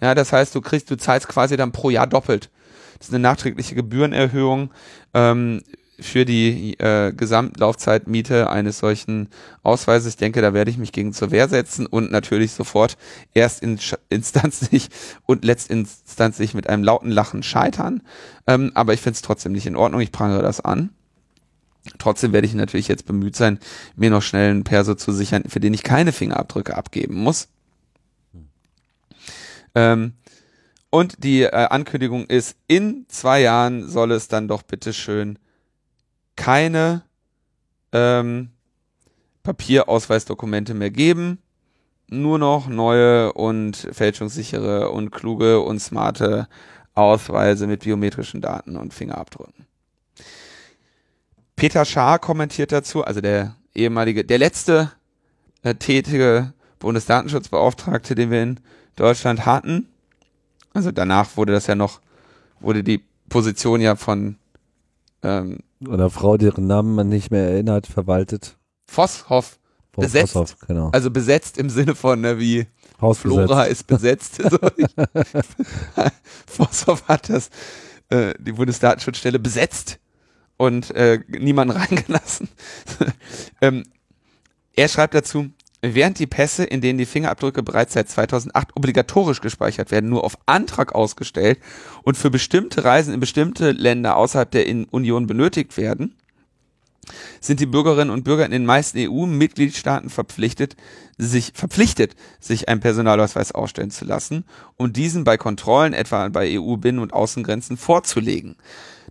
Ja, das heißt, du kriegst, du zahlst quasi dann pro Jahr doppelt. Das ist eine nachträgliche Gebührenerhöhung. Ähm, für die äh, Gesamtlaufzeitmiete eines solchen Ausweises. Ich denke, da werde ich mich gegen zur Wehr setzen und natürlich sofort erstinstanzlich (laughs) und letztinstanzlich mit einem lauten Lachen scheitern. Ähm, aber ich finde es trotzdem nicht in Ordnung. Ich prangere das an. Trotzdem werde ich natürlich jetzt bemüht sein, mir noch schnell einen Perso zu sichern, für den ich keine Fingerabdrücke abgeben muss. Ähm, und die äh, Ankündigung ist, in zwei Jahren soll es dann doch bitteschön keine ähm, Papierausweisdokumente mehr geben. Nur noch neue und fälschungssichere und kluge und smarte Ausweise mit biometrischen Daten und Fingerabdrücken. Peter Schaar kommentiert dazu, also der ehemalige, der letzte äh, tätige Bundesdatenschutzbeauftragte, den wir in Deutschland hatten. Also danach wurde das ja noch, wurde die Position ja von ähm, Einer Frau, deren Namen man nicht mehr erinnert, verwaltet. Vosshoff, Besetzt. Vosshoff, genau. also besetzt im Sinne von, ne, wie Hausbesetzt. Flora ist besetzt. (laughs) (laughs) Vosshoff hat das, äh, die Bundesdatenschutzstelle besetzt und äh, niemanden (laughs) reingelassen. ähm, er schreibt dazu, während die Pässe, in denen die Fingerabdrücke bereits seit 2008 obligatorisch gespeichert werden, nur auf Antrag ausgestellt und für bestimmte Reisen in bestimmte Länder außerhalb der Union benötigt werden, sind die Bürgerinnen und Bürger in den meisten EU-Mitgliedstaaten verpflichtet, sich verpflichtet, sich einen Personalausweis ausstellen zu lassen, um diesen bei Kontrollen etwa bei EU-Binnen- und Außengrenzen vorzulegen.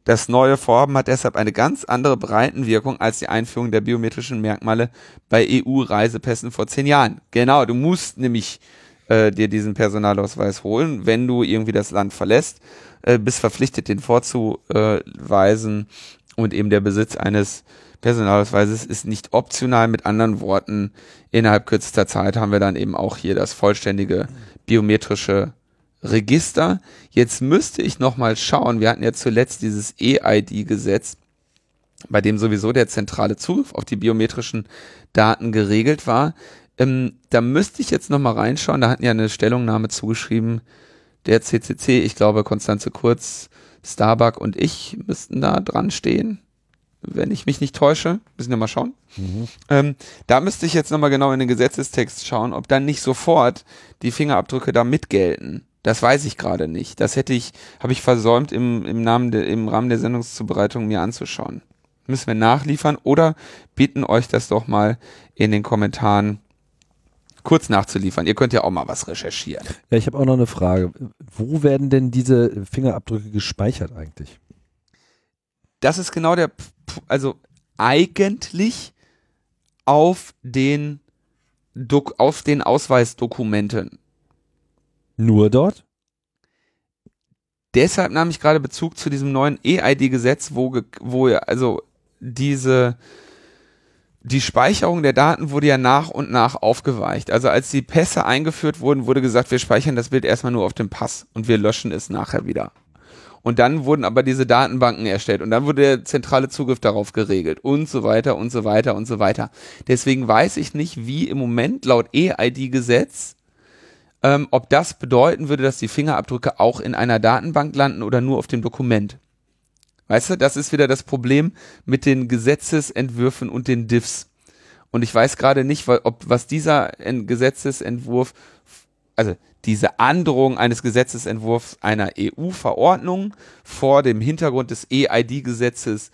Das neue Vorhaben hat deshalb eine ganz andere Breitenwirkung als die Einführung der biometrischen Merkmale bei EU-Reisepässen vor zehn Jahren. Genau, du musst nämlich äh, dir diesen Personalausweis holen, wenn du irgendwie das Land verlässt, äh, bist verpflichtet, den vorzuweisen und eben der Besitz eines Personalausweises ist nicht optional. Mit anderen Worten, innerhalb kürzester Zeit haben wir dann eben auch hier das vollständige biometrische Register. Jetzt müsste ich noch mal schauen. Wir hatten ja zuletzt dieses EID-Gesetz, bei dem sowieso der zentrale Zugriff auf die biometrischen Daten geregelt war. Ähm, da müsste ich jetzt noch mal reinschauen. Da hatten ja eine Stellungnahme zugeschrieben der CCC. Ich glaube, Konstanze Kurz, Starbuck und ich müssten da dran stehen, wenn ich mich nicht täusche. Müssen wir mal schauen. Ähm, da müsste ich jetzt nochmal genau in den Gesetzestext schauen, ob dann nicht sofort die Fingerabdrücke da mitgelten. Das weiß ich gerade nicht. Das hätte ich, habe ich versäumt, im, im, Namen de, im Rahmen der Sendungszubereitung mir anzuschauen. Müssen wir nachliefern oder bitten euch das doch mal in den Kommentaren kurz nachzuliefern. Ihr könnt ja auch mal was recherchieren. Ja, ich habe auch noch eine Frage. Wo werden denn diese Fingerabdrücke gespeichert eigentlich? das ist genau der, P- also eigentlich auf den, Dok auf den Ausweisdokumenten. Nur dort? Deshalb nahm ich gerade Bezug zu diesem neuen EID-Gesetz, wo, wo ja, also diese, die Speicherung der Daten wurde ja nach und nach aufgeweicht. Also als die Pässe eingeführt wurden, wurde gesagt, wir speichern das Bild erstmal nur auf dem Pass und wir löschen es nachher wieder. Und dann wurden aber diese Datenbanken erstellt und dann wurde der zentrale Zugriff darauf geregelt und so weiter und so weiter und so weiter. Deswegen weiß ich nicht, wie im Moment laut EID-Gesetz, ähm, ob das bedeuten würde, dass die Fingerabdrücke auch in einer Datenbank landen oder nur auf dem Dokument. Weißt du, das ist wieder das Problem mit den Gesetzesentwürfen und den Diffs. Und ich weiß gerade nicht, ob was dieser Ent- Gesetzesentwurf, also diese Androhung eines Gesetzesentwurfs einer EU-Verordnung vor dem Hintergrund des EID-Gesetzes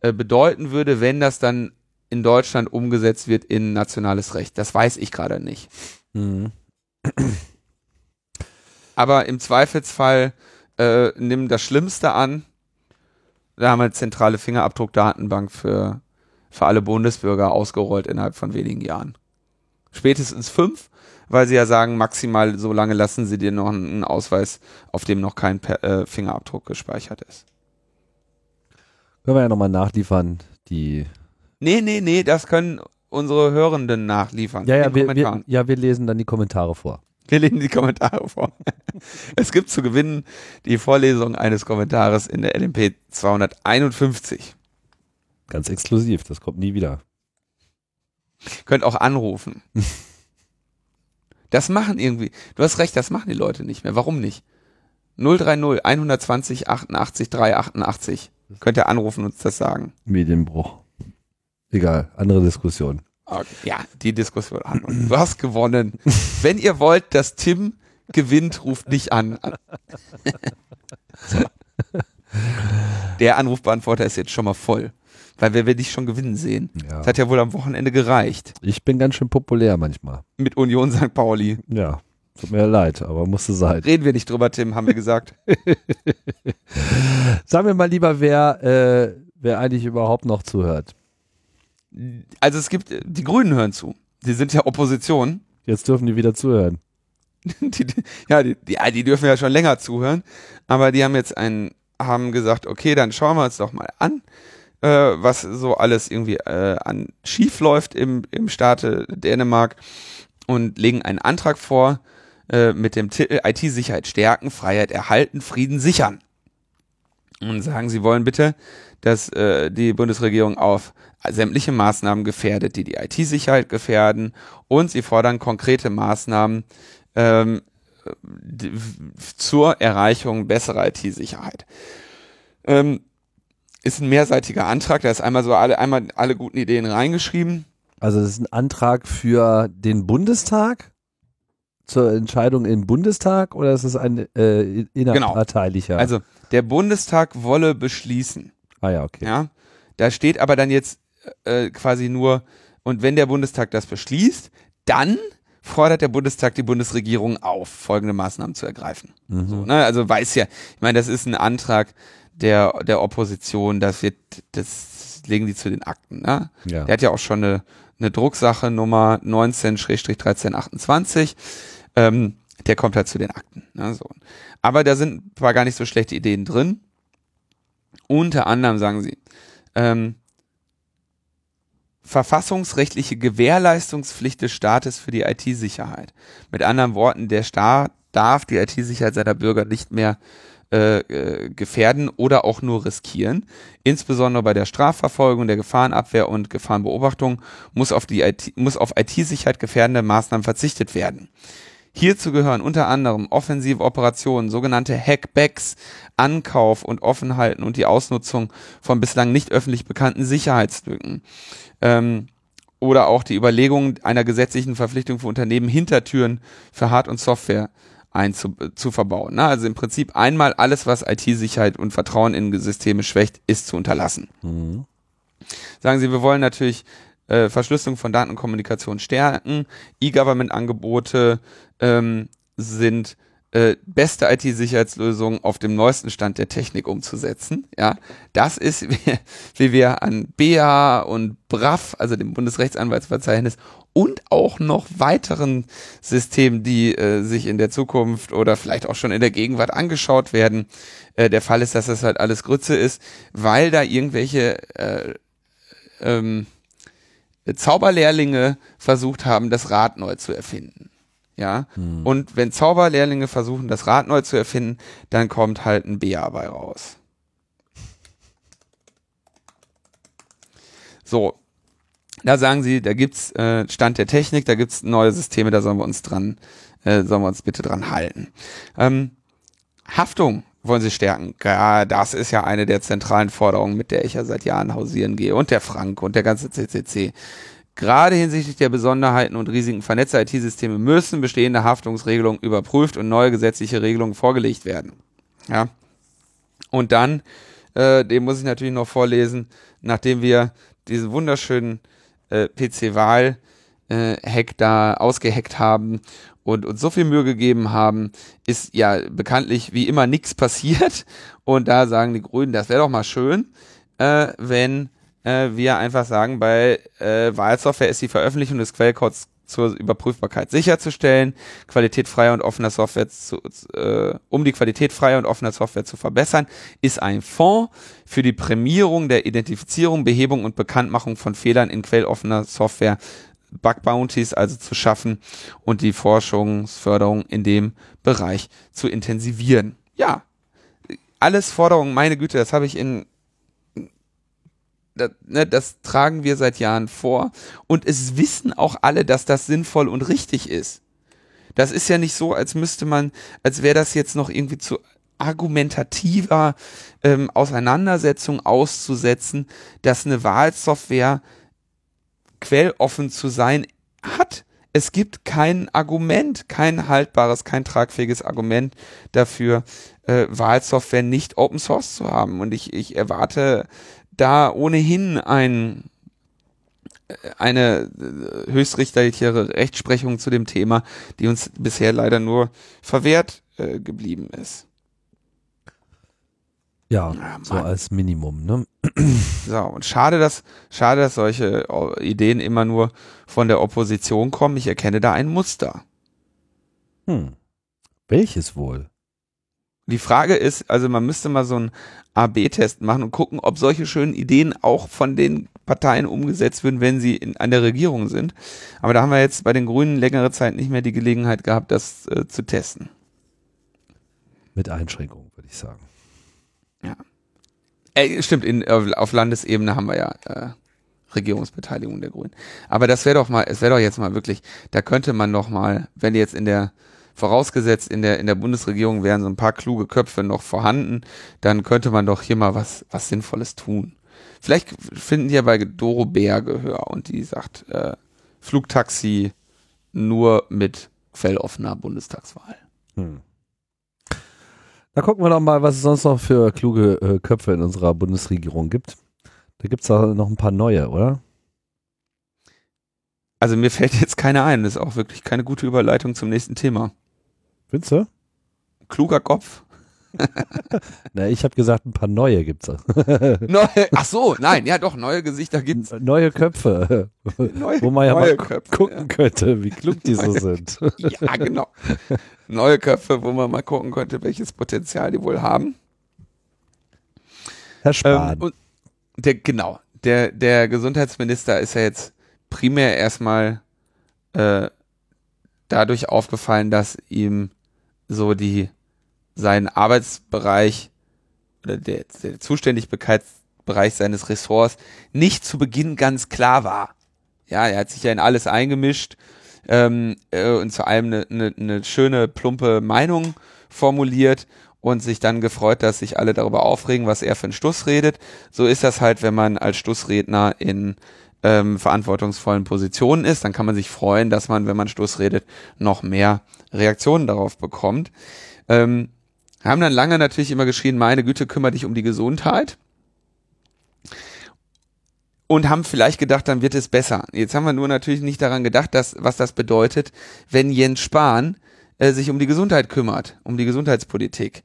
äh, bedeuten würde, wenn das dann in Deutschland umgesetzt wird in nationales Recht. Das weiß ich gerade nicht. Mhm. Aber im Zweifelsfall äh, nimm das Schlimmste an. Da haben wir eine zentrale Fingerabdruckdatenbank für, für alle Bundesbürger ausgerollt innerhalb von wenigen Jahren. Spätestens fünf, weil sie ja sagen, maximal so lange lassen sie dir noch einen Ausweis, auf dem noch kein äh, Fingerabdruck gespeichert ist. Können wir ja nochmal nachliefern, die. Nee, nee, nee, das können unsere Hörenden nachliefern. Ja, ja, wir, wir, ja, wir lesen dann die Kommentare vor. Wir lesen die Kommentare vor. es gibt zu gewinnen die Vorlesung eines Kommentares in der LMP 251. Ganz exklusiv, das kommt nie wieder. Könnt auch anrufen. Das machen irgendwie, du hast recht, das machen die Leute nicht mehr. Warum nicht? 030 120 88 388. Könnt ihr anrufen und uns das sagen. Medienbruch. Egal, andere Diskussion. Okay. Ja, (laughs) die Diskussion an. Und du hast gewonnen. Wenn ihr wollt, dass Tim gewinnt, ruft nicht an. (laughs) Der Anrufbeantworter ist jetzt schon mal voll. Weil wir will dich schon gewinnen sehen. Ja. Das hat ja wohl am Wochenende gereicht. Ich bin ganz schön populär manchmal. Mit Union St. Pauli. Ja, tut mir leid, aber musste sein. Reden wir nicht drüber, Tim, haben wir gesagt. (laughs) Sagen wir mal lieber, wer, äh, wer eigentlich überhaupt noch zuhört. Also es gibt, die Grünen hören zu. Die sind ja Opposition. Jetzt dürfen die wieder zuhören. (laughs) Die, ja, die, die, die dürfen ja schon länger zuhören. Aber die haben jetzt einen, haben gesagt, okay, dann schauen wir uns doch mal an, äh, was so alles irgendwie äh, an schief läuft im, im Staate Dänemark und legen einen Antrag vor äh, mit dem Titel IT-Sicherheit stärken, Freiheit erhalten, Frieden sichern. Und sagen, sie wollen bitte, dass äh, die Bundesregierung auf sämtliche Maßnahmen gefährdet, die die IT-Sicherheit gefährden und sie fordern konkrete Maßnahmen ähm, zur Erreichung besserer IT-Sicherheit. Ähm, ist ein mehrseitiger Antrag, da ist einmal so alle, einmal alle guten Ideen reingeschrieben. Also das ist ein Antrag für den Bundestag? Zur Entscheidung im Bundestag oder ist es ein äh, innerparteilicher? Genau. Also der Bundestag wolle beschließen. Ah ja, okay. Ja, da steht aber dann jetzt äh, quasi nur, und wenn der Bundestag das beschließt, dann fordert der Bundestag die Bundesregierung auf, folgende Maßnahmen zu ergreifen. Mhm. So, ne? Also weiß ja, ich meine, das ist ein Antrag der, der Opposition, das wird, das legen die zu den Akten. Ne? Ja. Der hat ja auch schon eine, eine Drucksache Nummer 19-1328. Ähm, der kommt halt zu den Akten. Ne? So. Aber da sind ein paar gar nicht so schlechte Ideen drin. Unter anderem sagen sie, ähm, verfassungsrechtliche Gewährleistungspflicht des Staates für die IT-Sicherheit. Mit anderen Worten, der Staat darf die IT-Sicherheit seiner Bürger nicht mehr äh, äh, gefährden oder auch nur riskieren. Insbesondere bei der Strafverfolgung, der Gefahrenabwehr und Gefahrenbeobachtung muss auf die IT, muss auf IT-Sicherheit gefährdende Maßnahmen verzichtet werden. Hierzu gehören unter anderem offensive Operationen, sogenannte Hackbacks, Ankauf und Offenhalten und die Ausnutzung von bislang nicht öffentlich bekannten Sicherheitslücken. Ähm, oder auch die Überlegung einer gesetzlichen Verpflichtung für Unternehmen, Hintertüren für Hard- und Software einzu zu verbauen. Ne? Also im Prinzip einmal alles, was IT-Sicherheit und Vertrauen in Systeme schwächt, ist zu unterlassen. Mhm. Sagen Sie, wir wollen natürlich äh, Verschlüsselung von Daten und Kommunikation stärken. E-Government-Angebote ähm, sind äh, beste IT-Sicherheitslösungen auf dem neuesten Stand der Technik umzusetzen. Ja, das ist, wie, (laughs) wie wir an BA und BRAF, also dem Bundesrechtsanwaltsverzeichnis und auch noch weiteren Systemen, die äh, sich in der Zukunft oder vielleicht auch schon in der Gegenwart angeschaut werden. Äh, der Fall ist, dass das halt alles Grütze ist, weil da irgendwelche äh, ähm, Zauberlehrlinge versucht haben, das Rad neu zu erfinden. Ja. Hm. Und wenn Zauberlehrlinge versuchen, das Rad neu zu erfinden, dann kommt halt ein BA bei raus. So. Da sagen sie, da gibt's äh, Stand der Technik, da gibt's neue Systeme, da sollen wir uns dran, äh, sollen wir uns bitte dran halten. Ähm, Haftung wollen sie stärken. Ja, das ist ja eine der zentralen Forderungen, mit der ich ja seit Jahren hausieren gehe. Und der Frank und der ganze CCC. Gerade hinsichtlich der Besonderheiten und Risiken vernetzter IT-Systeme müssen bestehende Haftungsregelungen überprüft und neue gesetzliche Regelungen vorgelegt werden. Ja. Und dann, äh, den muss ich natürlich noch vorlesen, nachdem wir diesen wunderschönen äh, PC-Wahl äh, da ausgehackt haben und uns so viel Mühe gegeben haben, ist ja bekanntlich wie immer nichts passiert. Und da sagen die Grünen, das wäre doch mal schön, äh, wenn äh, wir einfach sagen, bei äh, Wahlsoftware ist die Veröffentlichung des Quellcodes zur Überprüfbarkeit sicherzustellen, qualitätfreier und offener Software zu, äh, um die Qualität freier und offener Software zu verbessern, ist ein Fonds für die Prämierung der Identifizierung, Behebung und Bekanntmachung von Fehlern in quelloffener Software Bug Bounties also zu schaffen und die Forschungsförderung in dem Bereich zu intensivieren. Ja, alles Forderungen, meine Güte, das habe ich in das, ne, das tragen wir seit Jahren vor und es wissen auch alle, dass das sinnvoll und richtig ist. Das ist ja nicht so, als müsste man, als wäre das jetzt noch irgendwie zu argumentativer ähm, Auseinandersetzung auszusetzen, dass eine Wahlsoftware quelloffen zu sein hat. Es gibt kein Argument, kein haltbares, kein tragfähiges Argument dafür, äh, Wahlsoftware nicht Open Source zu haben. Und ich, ich erwarte da ohnehin ein äh, eine äh, höchstrichterliche Rechtsprechung zu dem Thema, die uns bisher leider nur verwehrt äh, geblieben ist. Ja, ja so als Minimum, ne? So, und schade, dass, schade, dass solche Ideen immer nur von der Opposition kommen. Ich erkenne da ein Muster. Hm. Welches wohl? die Frage ist, also man müsste mal so einen AB-Test machen und gucken, ob solche schönen Ideen auch von den Parteien umgesetzt würden, wenn sie in, an der Regierung sind. Aber da haben wir jetzt bei den Grünen längere Zeit nicht mehr die Gelegenheit gehabt, das äh, zu testen. Mit Einschränkungen, würde ich sagen. Ja. Äh, stimmt, in, auf Landesebene haben wir ja äh, Regierungsbeteiligung der Grünen. Aber das wäre doch mal, es wäre doch jetzt mal wirklich, da könnte man doch mal, wenn jetzt in der vorausgesetzt in der in der Bundesregierung wären so ein paar kluge Köpfe noch vorhanden, dann könnte man doch hier mal was was Sinnvolles tun. Vielleicht finden die ja bei Doro Bär Gehör und die sagt äh, Flugtaxi nur mit felloffener Bundestagswahl. Hm. Da gucken wir doch mal, was es sonst noch für kluge äh, Köpfe in unserer Bundesregierung gibt. Da gibt es noch ein paar neue, oder? Also mir fällt jetzt keiner ein. Das ist auch wirklich keine gute Überleitung zum nächsten Thema. Findest du? Kluger Kopf. (laughs) Na, ich habe gesagt, ein paar neue gibt's. (laughs) neue, ach so, nein, ja doch, neue Gesichter gibt's. Neue Köpfe, (laughs) neue, wo man ja mal Köpfe, gucken ja. könnte, wie klug die so sind. ja, genau. Neue Köpfe, wo man mal gucken könnte, welches Potenzial die wohl haben. Herr Spahn. Ähm, der, genau, der, der Gesundheitsminister ist ja jetzt primär erstmal äh, dadurch aufgefallen, dass ihm so die sein Arbeitsbereich oder der, der Zuständigkeitsbereich seines Ressorts nicht zu Beginn ganz klar war. Ja, er hat sich ja in alles eingemischt ähm, äh, und zu allem eine, eine, eine schöne, plumpe Meinung formuliert und sich dann gefreut, dass sich alle darüber aufregen, was er für einen Stuss redet. So ist das halt, wenn man als Stussredner in ähm, verantwortungsvollen Positionen ist, dann kann man sich freuen, dass man, wenn man Stuss redet, noch mehr Reaktionen darauf bekommt. Ähm, haben dann lange natürlich immer geschrien, meine Güte, kümmere dich um die Gesundheit. Und haben vielleicht gedacht, dann wird es besser. Jetzt haben wir nur natürlich nicht daran gedacht, dass, was das bedeutet, wenn Jens Spahn äh, sich um die Gesundheit kümmert, um die Gesundheitspolitik.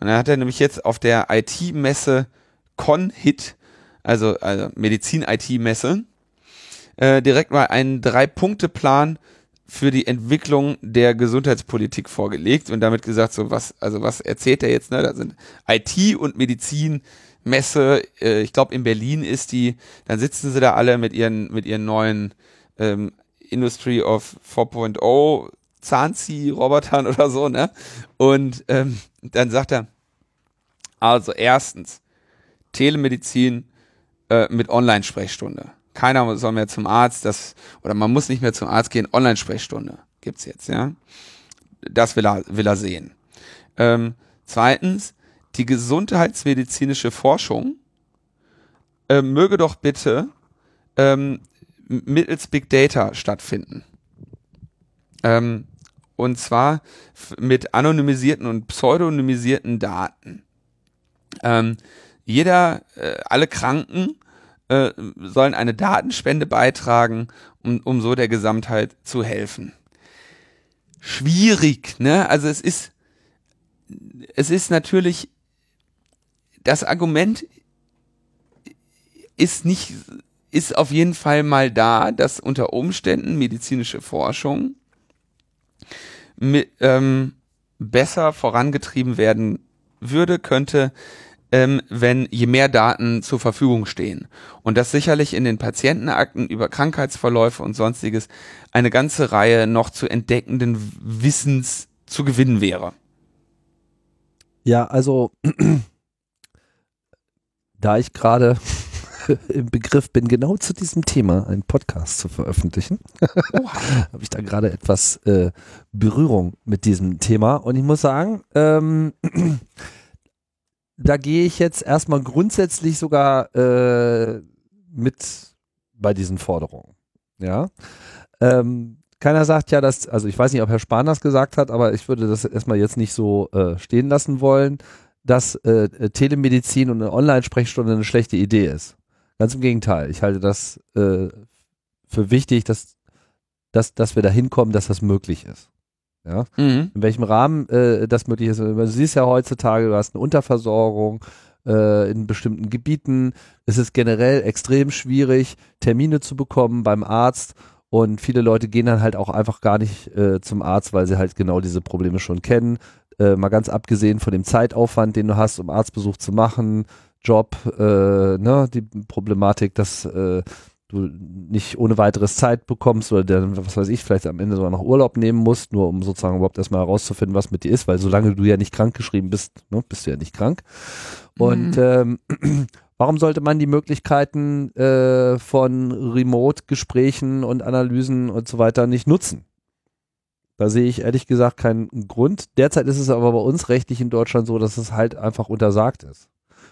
Und dann hat er nämlich jetzt auf der IT-Messe ConHit, also, also Medizin-IT-Messe, äh, direkt mal einen Drei-Punkte-Plan für die Entwicklung der Gesundheitspolitik vorgelegt und damit gesagt, so was, also was erzählt er jetzt, ne? Da sind IT und Medizin, Messe, äh, ich glaube in Berlin ist die, dann sitzen sie da alle mit ihren, mit ihren neuen ähm, Industry of 4.0 Zahnzieh-Robotern (laughs) oder so, ne? Und ähm, dann sagt er, also erstens, Telemedizin äh, mit Online-Sprechstunde keiner soll mehr zum Arzt, das, oder man muss nicht mehr zum Arzt gehen, Online-Sprechstunde gibt's jetzt, ja. Das will er, will er sehen. Ähm, zweitens, die gesundheitsmedizinische Forschung äh, möge doch bitte ähm, mittels Big Data stattfinden. Ähm, und zwar mit anonymisierten und pseudonymisierten Daten. Ähm, jeder, äh, alle Kranken äh, sollen eine Datenspende beitragen, um, um so der Gesamtheit zu helfen. Schwierig, ne? Also es ist, es ist natürlich, das Argument ist nicht, ist auf jeden Fall mal da, dass unter Umständen medizinische Forschung mit, ähm, besser vorangetrieben werden würde, könnte, ähm, wenn je mehr Daten zur Verfügung stehen. Und dass sicherlich in den Patientenakten über Krankheitsverläufe und sonstiges eine ganze Reihe noch zu entdeckenden Wissens zu gewinnen wäre. Ja, also (clears throat) da ich gerade (laughs) im Begriff bin, genau zu diesem Thema einen Podcast zu veröffentlichen, (laughs) habe ich da gerade etwas äh, Berührung mit diesem Thema. Und ich muss sagen, ähm, (clears throat) da gehe ich jetzt erstmal grundsätzlich sogar äh, mit bei diesen Forderungen. Ja. Ähm, keiner sagt ja, dass, also ich weiß nicht, ob Herr Spahn das gesagt hat, aber ich würde das erstmal jetzt nicht so äh, stehen lassen wollen, dass äh, Telemedizin und eine Online-Sprechstunde eine schlechte Idee ist. Ganz im Gegenteil. Ich halte das äh, für wichtig, dass, dass, dass wir da hinkommen, dass das möglich ist. Ja? Mhm. In welchem Rahmen äh, das möglich ist. Du siehst ja heutzutage, du hast eine Unterversorgung äh, in bestimmten Gebieten. Es ist generell extrem schwierig, Termine zu bekommen beim Arzt. Und viele Leute gehen dann halt auch einfach gar nicht äh, zum Arzt, weil sie halt genau diese Probleme schon kennen. äh, mal ganz abgesehen von dem Zeitaufwand, den du hast, um Arztbesuch zu machen, Job, äh, ne, die Problematik, dass äh, du nicht ohne weiteres Zeit bekommst oder dann, was weiß ich, vielleicht am Ende sogar noch Urlaub nehmen musst, nur um sozusagen überhaupt erstmal herauszufinden, was mit dir ist, weil solange du ja nicht krank geschrieben bist, ne, bist du ja nicht krank. Und mhm. ähm, (clears throat) warum sollte man die Möglichkeiten äh, von Remote-Gesprächen und Analysen und so weiter nicht nutzen? Da sehe ich ehrlich gesagt keinen Grund. Derzeit ist es aber bei uns rechtlich in Deutschland so, dass es halt einfach untersagt ist.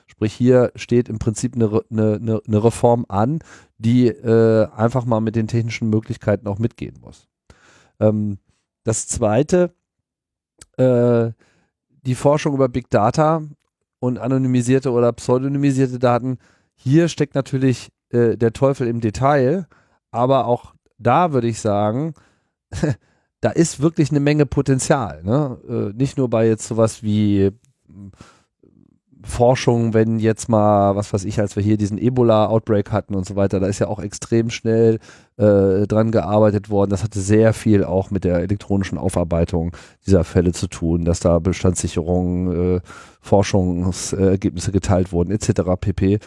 Sprich, hier steht im Prinzip eine, eine, eine Reform an, die äh, einfach mal mit den technischen Möglichkeiten auch mitgehen muss. Ähm, das zweite, äh, die Forschung über Big Data und anonymisierte oder pseudonymisierte Daten. Hier steckt natürlich äh, der Teufel im Detail, aber auch da würde ich sagen, (laughs) da ist wirklich eine Menge Potenzial. Ne? Äh, nicht nur bei jetzt sowas wie Forschung, wenn jetzt mal, was weiß ich, als wir hier diesen Ebola-Outbreak hatten und so weiter, da ist ja auch extrem schnell äh, dran gearbeitet worden. Das hatte sehr viel auch mit der elektronischen Aufarbeitung dieser Fälle zu tun, dass da Bestandssicherungen, äh, Forschungsergebnisse geteilt wurden, etc. pp.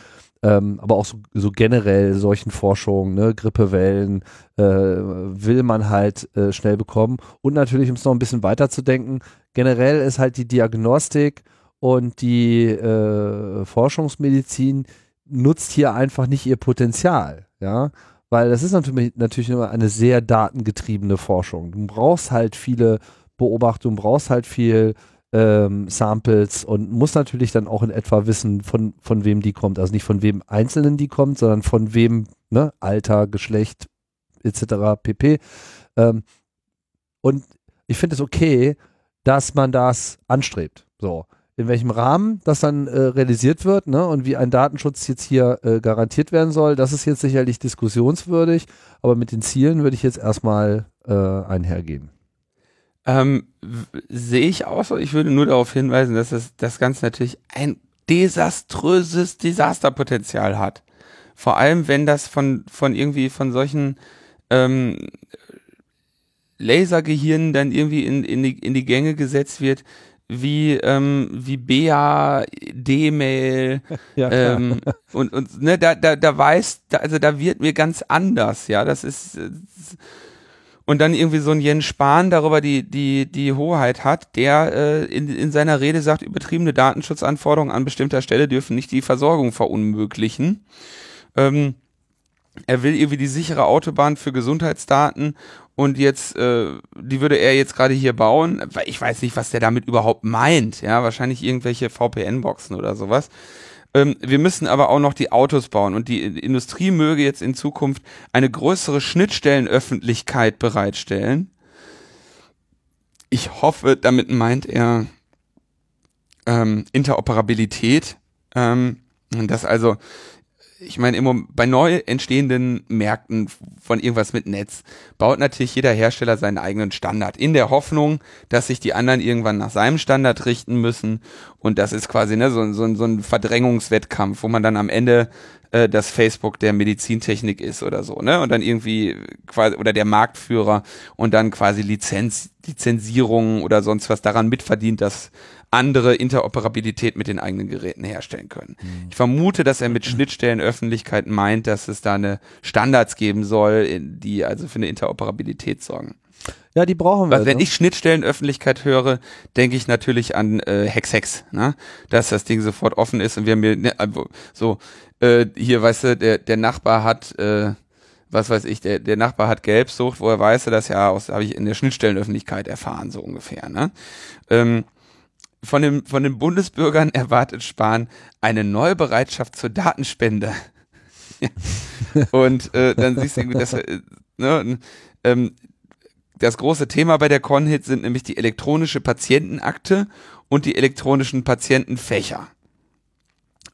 Ähm, aber auch so, so generell solchen Forschungen, ne, Grippewellen, äh, will man halt äh, schnell bekommen. Und natürlich, um es noch ein bisschen weiter zu denken, generell ist halt die Diagnostik und die äh, Forschungsmedizin nutzt hier einfach nicht ihr Potenzial, ja, weil das ist natürlich, natürlich immer eine sehr datengetriebene Forschung. Du brauchst halt viele Beobachtungen, brauchst halt viel ähm, Samples und musst natürlich dann auch in etwa wissen, von, von wem die kommt. Also nicht von wem Einzelnen die kommt, sondern von wem, ne, Alter, Geschlecht, etc. pp. Ähm, und ich finde es okay, dass man das anstrebt. So in welchem Rahmen das dann äh, realisiert wird ne, und wie ein Datenschutz jetzt hier äh, garantiert werden soll, das ist jetzt sicherlich diskussionswürdig, aber mit den Zielen würde ich jetzt erstmal äh, einhergehen. Ähm, Sehe ich auch so. Ich würde nur darauf hinweisen, dass das, das Ganze natürlich ein desaströses Desasterpotenzial hat. Vor allem, wenn das von, von irgendwie von solchen ähm, Lasergehirnen dann irgendwie in, in, die, in die Gänge gesetzt wird, wie ähm, wie Bea, D-Mail (laughs) ja, ähm, und und ne da da da weiß da, also da wird mir ganz anders ja das ist und dann irgendwie so ein Jens Spahn darüber die die die Hoheit hat der äh, in in seiner Rede sagt übertriebene Datenschutzanforderungen an bestimmter Stelle dürfen nicht die Versorgung verunmöglichen. Ähm, er will irgendwie die sichere Autobahn für Gesundheitsdaten und jetzt, äh, die würde er jetzt gerade hier bauen, ich weiß nicht, was der damit überhaupt meint, ja, wahrscheinlich irgendwelche VPN-Boxen oder sowas. Ähm, wir müssen aber auch noch die Autos bauen und die Industrie möge jetzt in Zukunft eine größere Schnittstellenöffentlichkeit bereitstellen. Ich hoffe, damit meint er ähm, Interoperabilität, ähm, dass also ich meine, immer bei neu entstehenden Märkten von irgendwas mit Netz baut natürlich jeder Hersteller seinen eigenen Standard in der Hoffnung, dass sich die anderen irgendwann nach seinem Standard richten müssen. Und das ist quasi ne, so, so, so ein Verdrängungswettkampf, wo man dann am Ende äh, das Facebook der Medizintechnik ist oder so, ne? Und dann irgendwie quasi oder der Marktführer und dann quasi Lizenz, Lizenzierung oder sonst was daran mitverdient, dass andere Interoperabilität mit den eigenen Geräten herstellen können. Mhm. Ich vermute, dass er mit Schnittstellenöffentlichkeit meint, dass es da eine Standards geben soll, die also für eine Interoperabilität sorgen. Ja, die brauchen wir. Also wenn ich Schnittstellenöffentlichkeit höre, denke ich natürlich an äh, Hex Hex, ne? dass das Ding sofort offen ist und wir mir ne, also, so äh, hier, weißt du, der der Nachbar hat äh, was weiß ich, der, der Nachbar hat Gelbsucht, woher weiß er das ja aus, habe ich in der Schnittstellenöffentlichkeit erfahren, so ungefähr. Ne? Ähm, von, dem, von den Bundesbürgern erwartet Spahn eine Neubereitschaft zur Datenspende. (laughs) Und äh, dann siehst du, dass, äh, ne, ähm, das große Thema bei der Conhit sind nämlich die elektronische Patientenakte und die elektronischen Patientenfächer.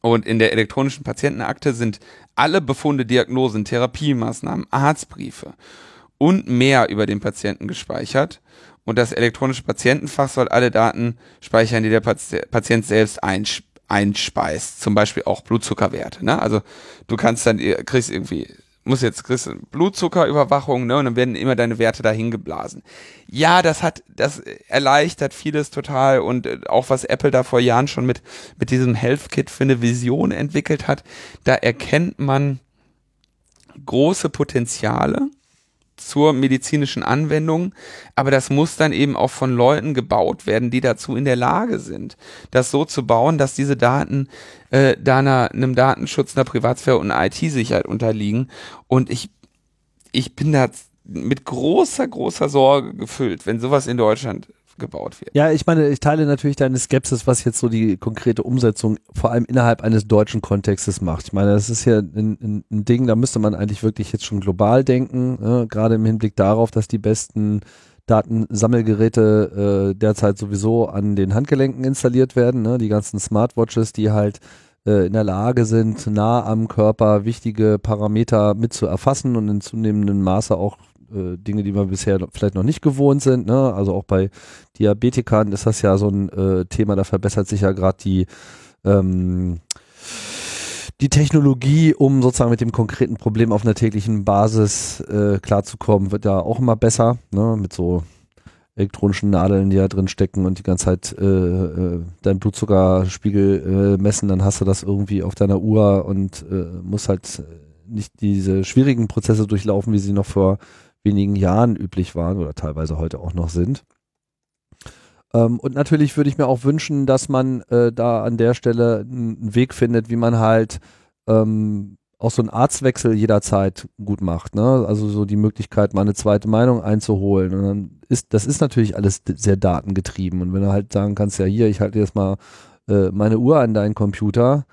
Und in der elektronischen Patientenakte sind alle Befunde, Diagnosen, Therapiemaßnahmen, Arztbriefe und mehr über den Patienten gespeichert und das elektronische Patientenfach soll alle Daten speichern, die der Patient selbst einspeist. Zum Beispiel auch Blutzuckerwerte. Ne? Also du kannst dann, kriegst irgendwie muss jetzt kriegst Blutzuckerüberwachung, ne, und dann werden immer deine Werte dahin geblasen. Ja, das hat, das erleichtert vieles total und äh, auch was Apple da vor Jahren schon mit, mit diesem Health Kit für eine Vision entwickelt hat, da erkennt man große Potenziale zur medizinischen Anwendung, aber das muss dann eben auch von Leuten gebaut werden, die dazu in der Lage sind, das so zu bauen, dass diese Daten äh, da einer, einem Datenschutz, einer Privatsphäre und einer IT-Sicherheit unterliegen. Und ich, ich bin da mit großer, großer Sorge gefüllt, wenn sowas in Deutschland gebaut wird. Ja, ich meine, ich teile natürlich deine Skepsis, was jetzt so die konkrete Umsetzung vor allem innerhalb eines deutschen Kontextes macht. Ich meine, das ist ja ein, ein, ein Ding, da müsste man eigentlich wirklich jetzt schon global denken, äh, gerade im Hinblick darauf, dass die besten Datensammelgeräte äh, derzeit sowieso an den Handgelenken installiert werden, ne? die ganzen Smartwatches, die halt äh, in der Lage sind, nah am Körper wichtige Parameter mit zu erfassen und in zunehmendem Maße auch äh, Dinge, die wir bisher vielleicht noch nicht gewohnt sind. Ne? Also auch bei Diabetikern ist das ja so ein äh, Thema, da verbessert sich ja gerade die ähm, die Technologie, um sozusagen mit dem konkreten Problem auf einer täglichen Basis äh, klarzukommen, wird ja auch immer besser, ne? mit so elektronischen Nadeln, die da drin stecken und die ganze Zeit äh, äh, deinen Blutzuckerspiegel äh, messen, dann hast du das irgendwie auf deiner Uhr und äh, musst halt nicht diese schwierigen Prozesse durchlaufen, wie sie noch vor wenigen Jahren üblich waren oder teilweise heute auch noch sind. Ähm, und natürlich würde ich mir auch wünschen, dass man äh, da an der Stelle einen Weg findet, wie man halt ähm, auch so einen Arztwechsel jederzeit gut macht. Ne? Also so die Möglichkeit, mal eine zweite Meinung einzuholen. Und dann ist, das ist natürlich alles sehr datengetrieben. Und wenn du halt sagen kannst, ja hier, ich halte jetzt mal äh, meine Uhr an deinen Computer,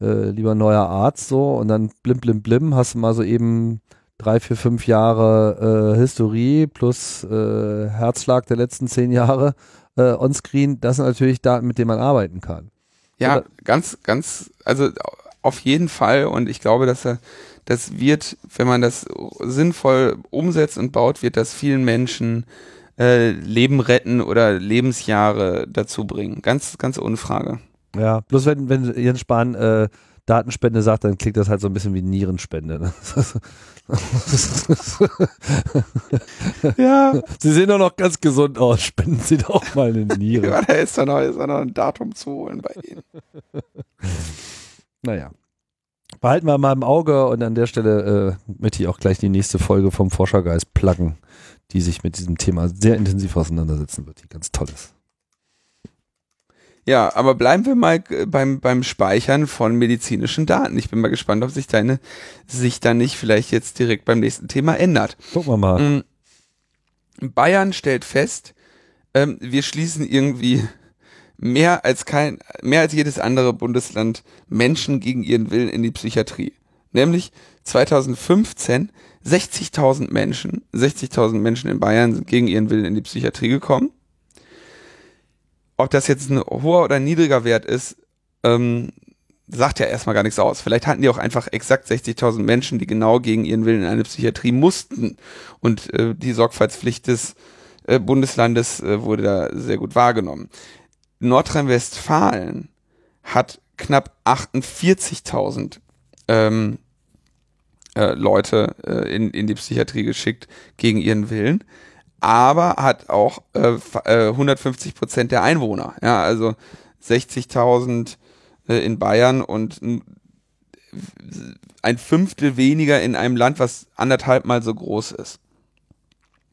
äh, lieber neuer Arzt so, und dann blim blim blim, hast du mal so eben drei, vier, fünf Jahre äh, Historie plus äh, Herzschlag der letzten zehn Jahre äh, onscreen, das sind natürlich Daten, mit denen man arbeiten kann. Ja, Oder? ganz, ganz, also auf jeden Fall und ich glaube, dass er, das wird, wenn man das sinnvoll umsetzt und baut, wird das vielen Menschen äh, Leben retten oder Lebensjahre dazu bringen. Ganz, ganz ohne Frage. Ja, bloß wenn, wenn Jens Spahn äh, Datenspende sagt, dann klingt das halt so ein bisschen wie Nierenspende. Ne? (laughs) ja. Sie sehen doch noch ganz gesund aus. Spenden Sie doch mal eine Niere. (laughs) ja, da ist doch noch, ist doch noch ein Datum zu holen bei Ihnen. naja. Behalten wir mal im Auge und an der Stelle äh, möchte ich auch gleich die nächste Folge vom Forschergeist pluggen, die sich mit diesem Thema sehr intensiv auseinandersetzen wird, die ganz toll ist. Ja, aber bleiben wir mal beim, beim Speichern von medizinischen Daten. Ich bin mal gespannt, ob sich deine sich dann nicht vielleicht jetzt direkt beim nächsten Thema ändert. Gucken wir mal. Mm, Bayern stellt fest, ähm, wir schließen irgendwie mehr als kein, mehr als jedes andere Bundesland Menschen gegen ihren Willen in die Psychiatrie. Nämlich 2015 60.000 Menschen, 60.000 Menschen in Bayern sind gegen ihren Willen in die Psychiatrie gekommen ob das jetzt ein hoher oder niedriger Wert ist, ähm, sagt ja erstmal gar nichts aus. Vielleicht hatten die auch einfach exakt 60.000 Menschen, die genau gegen ihren Willen in eine Psychiatrie mussten. Und äh, die Sorgfaltspflicht des äh, Bundeslandes äh, wurde da sehr gut wahrgenommen. Nordrhein-Westfalen hat knapp 48.000 ähm, äh, Leute äh, in, in die Psychiatrie geschickt gegen ihren Willen aber hat auch äh, 150 äh, Prozent der Einwohner. Ja, also 60.000 äh, in Bayern und ein Fünftel weniger in einem Land, was anderthalb mal so groß ist.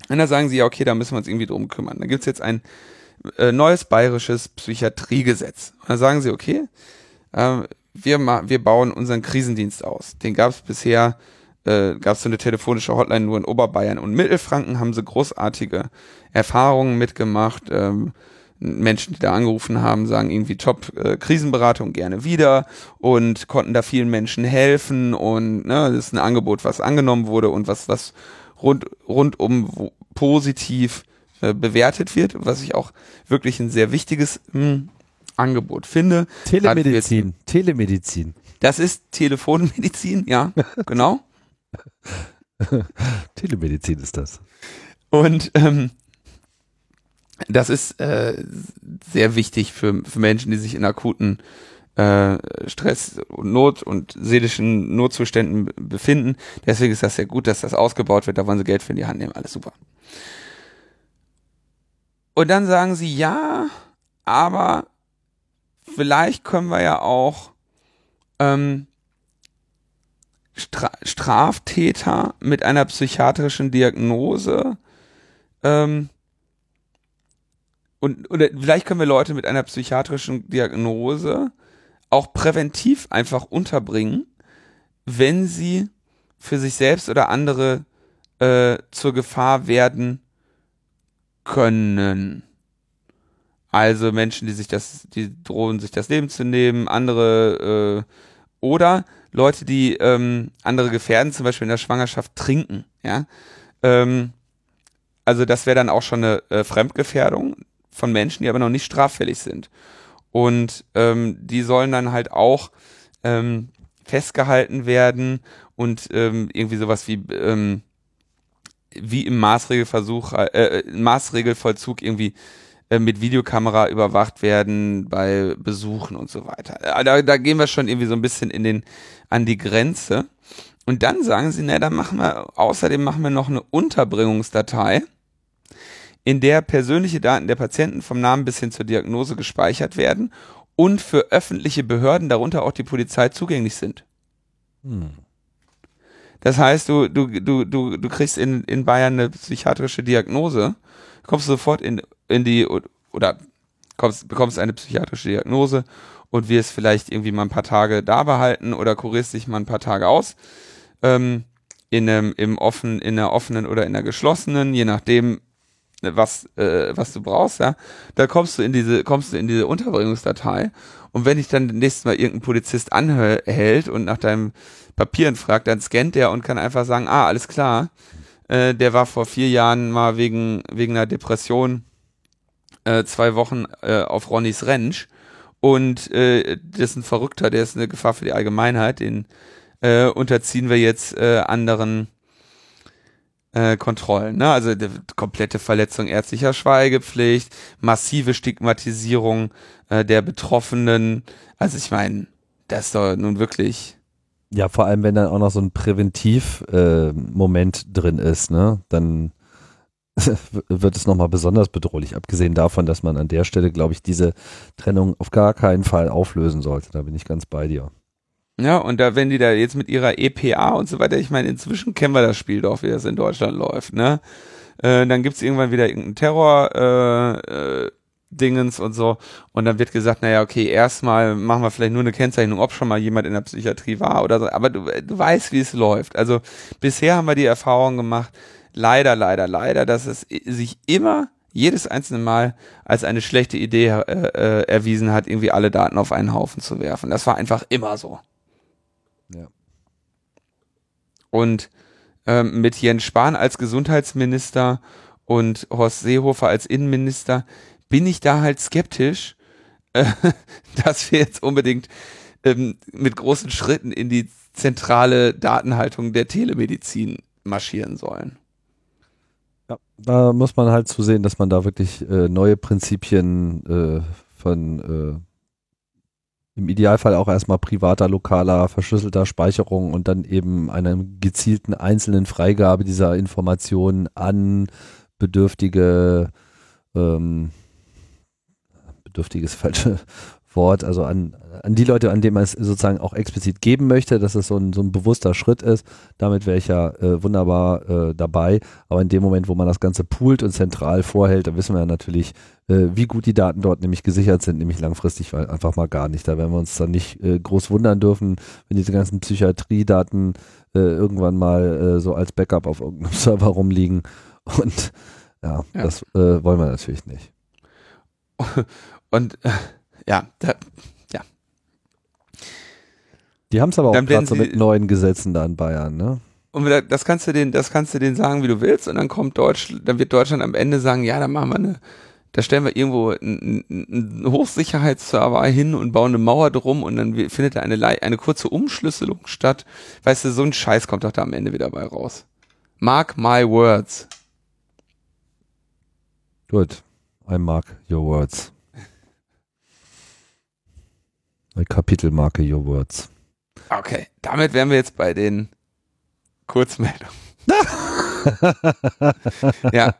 Und da sagen sie ja, okay, da müssen wir uns irgendwie drum kümmern. Da gibt's jetzt ein äh, neues bayerisches Psychiatriegesetz. Und da sagen sie, okay, äh, wir, wir bauen unseren Krisendienst aus. Den gab's bisher äh, gab es so eine telefonische Hotline nur in Oberbayern und Mittelfranken, haben sie großartige Erfahrungen mitgemacht. Ähm, Menschen, die da angerufen haben, sagen irgendwie top äh, Krisenberatung gerne wieder und konnten da vielen Menschen helfen und ne, das ist ein Angebot, was angenommen wurde und was was rund rundum positiv äh, bewertet wird, was ich auch wirklich ein sehr wichtiges mh, hm, Angebot finde. Telemedizin, Telemedizin. Das ist Telefonmedizin, ja, (laughs) genau. (laughs) Telemedizin ist das. Und ähm, das ist äh, sehr wichtig für, für Menschen, die sich in akuten äh, Stress und Not und seelischen Notzuständen befinden. Deswegen ist das sehr gut, dass das ausgebaut wird. Da wollen sie Geld für in die Hand nehmen. Alles super. Und dann sagen sie, ja, aber vielleicht können wir ja auch ähm, Stra Straftäter mit einer psychiatrischen Diagnose ähm, und oder vielleicht können wir Leute mit einer psychiatrischen Diagnose auch präventiv einfach unterbringen, wenn sie für sich selbst oder andere äh, zur Gefahr werden können. Also Menschen, die sich das, die drohen, sich das Leben zu nehmen, andere äh, oder Leute, die ähm, andere gefährden, zum Beispiel in der Schwangerschaft trinken, ja. Ähm, also das wäre dann auch schon eine äh, Fremdgefährdung von Menschen, die aber noch nicht straffällig sind. Und ähm, die sollen dann halt auch ähm, festgehalten werden und ähm, irgendwie sowas wie ähm, wie im Maßregelversuch, äh, äh Maßregelvollzug irgendwie äh, mit Videokamera überwacht werden bei Besuchen und so weiter. Äh, da, da gehen wir schon irgendwie so ein bisschen in den an die Grenze. Und dann sagen sie, na, dann machen wir, außerdem machen wir noch eine Unterbringungsdatei in der persönliche Daten der Patienten vom Namen bis hin zur Diagnose gespeichert werden und für öffentliche Behörden, darunter auch die Polizei, zugänglich sind. Hm. Das heißt, du, du, du, du, du kriegst in, in Bayern eine psychiatrische Diagnose, kommst sofort in, in die, oder kommst, bekommst eine psychiatrische Diagnose und wirst vielleicht irgendwie mal ein paar Tage da behalten oder kurierst dich mal ein paar Tage aus. Ähm, in einem, im offen, in einer offenen oder in einer geschlossenen, je nachdem, was, äh, was du brauchst, ja, da kommst du in diese, kommst du in diese Unterbringungsdatei. Und wenn dich dann nächstes Mal irgendein Polizist anhält und nach deinem Papieren fragt, dann scannt der und kann einfach sagen, ah, alles klar, äh, der war vor vier Jahren mal wegen, wegen einer Depression äh, zwei Wochen äh, auf Ronnys Rentsch und äh, das ist ein Verrückter, der ist eine Gefahr für die Allgemeinheit, den äh, unterziehen wir jetzt äh, anderen äh, Kontrollen. Ne? Also komplette Verletzung ärztlicher Schweigepflicht, massive Stigmatisierung äh, der Betroffenen. Also ich meine, das ist doch nun wirklich. Ja, vor allem, wenn dann auch noch so ein Präventiv-Moment äh, drin ist, ne? Dann (laughs) wird es nochmal besonders bedrohlich, abgesehen davon, dass man an der Stelle, glaube ich, diese Trennung auf gar keinen Fall auflösen sollte. Da bin ich ganz bei dir. Ja, und da, wenn die da jetzt mit ihrer EPA und so weiter, ich meine, inzwischen kennen wir das Spiel doch, wie das in Deutschland läuft, ne? Äh, dann gibt's irgendwann wieder irgendeinen Terror, äh, äh, Dingens und so. Und dann wird gesagt, naja, okay, erstmal machen wir vielleicht nur eine Kennzeichnung, ob schon mal jemand in der Psychiatrie war oder so. Aber du, du weißt, wie es läuft. Also bisher haben wir die Erfahrung gemacht, leider, leider, leider, dass es sich immer jedes einzelne Mal als eine schlechte Idee äh, äh, erwiesen hat, irgendwie alle Daten auf einen Haufen zu werfen. Das war einfach immer so. Ja. Und ähm, mit Jens Spahn als Gesundheitsminister und Horst Seehofer als Innenminister bin ich da halt skeptisch, äh, (laughs) dass wir jetzt unbedingt ähm, mit großen Schritten in die zentrale Datenhaltung der Telemedizin marschieren sollen. Ja, da muss man halt zusehen, dass man da wirklich äh, neue Prinzipien äh, von äh, im Idealfall auch erstmal privater, lokaler, verschlüsselter Speicherung und dann eben einer gezielten einzelnen Freigabe dieser Informationen an bedürftige, ähm, bedürftiges falsche (laughs) Wort, also an, an die Leute, an denen man es sozusagen auch explizit geben möchte, dass es so ein, so ein bewusster Schritt ist. Damit wäre ich ja äh, wunderbar äh, dabei. Aber in dem Moment, wo man das Ganze poolt und zentral vorhält, da wissen wir ja natürlich, äh, wie gut die Daten dort nämlich gesichert sind, nämlich langfristig weil einfach mal gar nicht. Da werden wir uns dann nicht äh, groß wundern dürfen, wenn diese ganzen Psychiatriedaten äh, irgendwann mal äh, so als Backup auf irgendeinem (laughs) Server rumliegen. Und ja, ja. das wollen wir natürlich nicht. (laughs) Und äh, ja, da, ja. Die haben es aber auch gerade so mit neuen Gesetzen da in Bayern, ne? Und das kannst du denen, das kannst du denen sagen, wie du willst, und dann kommt Deutschland, dann wird Deutschland am Ende sagen, ja, dann machen wir eine da stellen wir irgendwo einen Hochsicherheitsserver hin und bauen eine Mauer drum und dann findet da eine, eine kurze Umschlüsselung statt. Weißt du, so ein Scheiß kommt doch da am Ende wieder bei raus. Mark my words. Gut. I mark your words. Kapitelmarke Your Words. Okay, damit wären wir jetzt bei den Kurzmeldungen. (laughs) ja,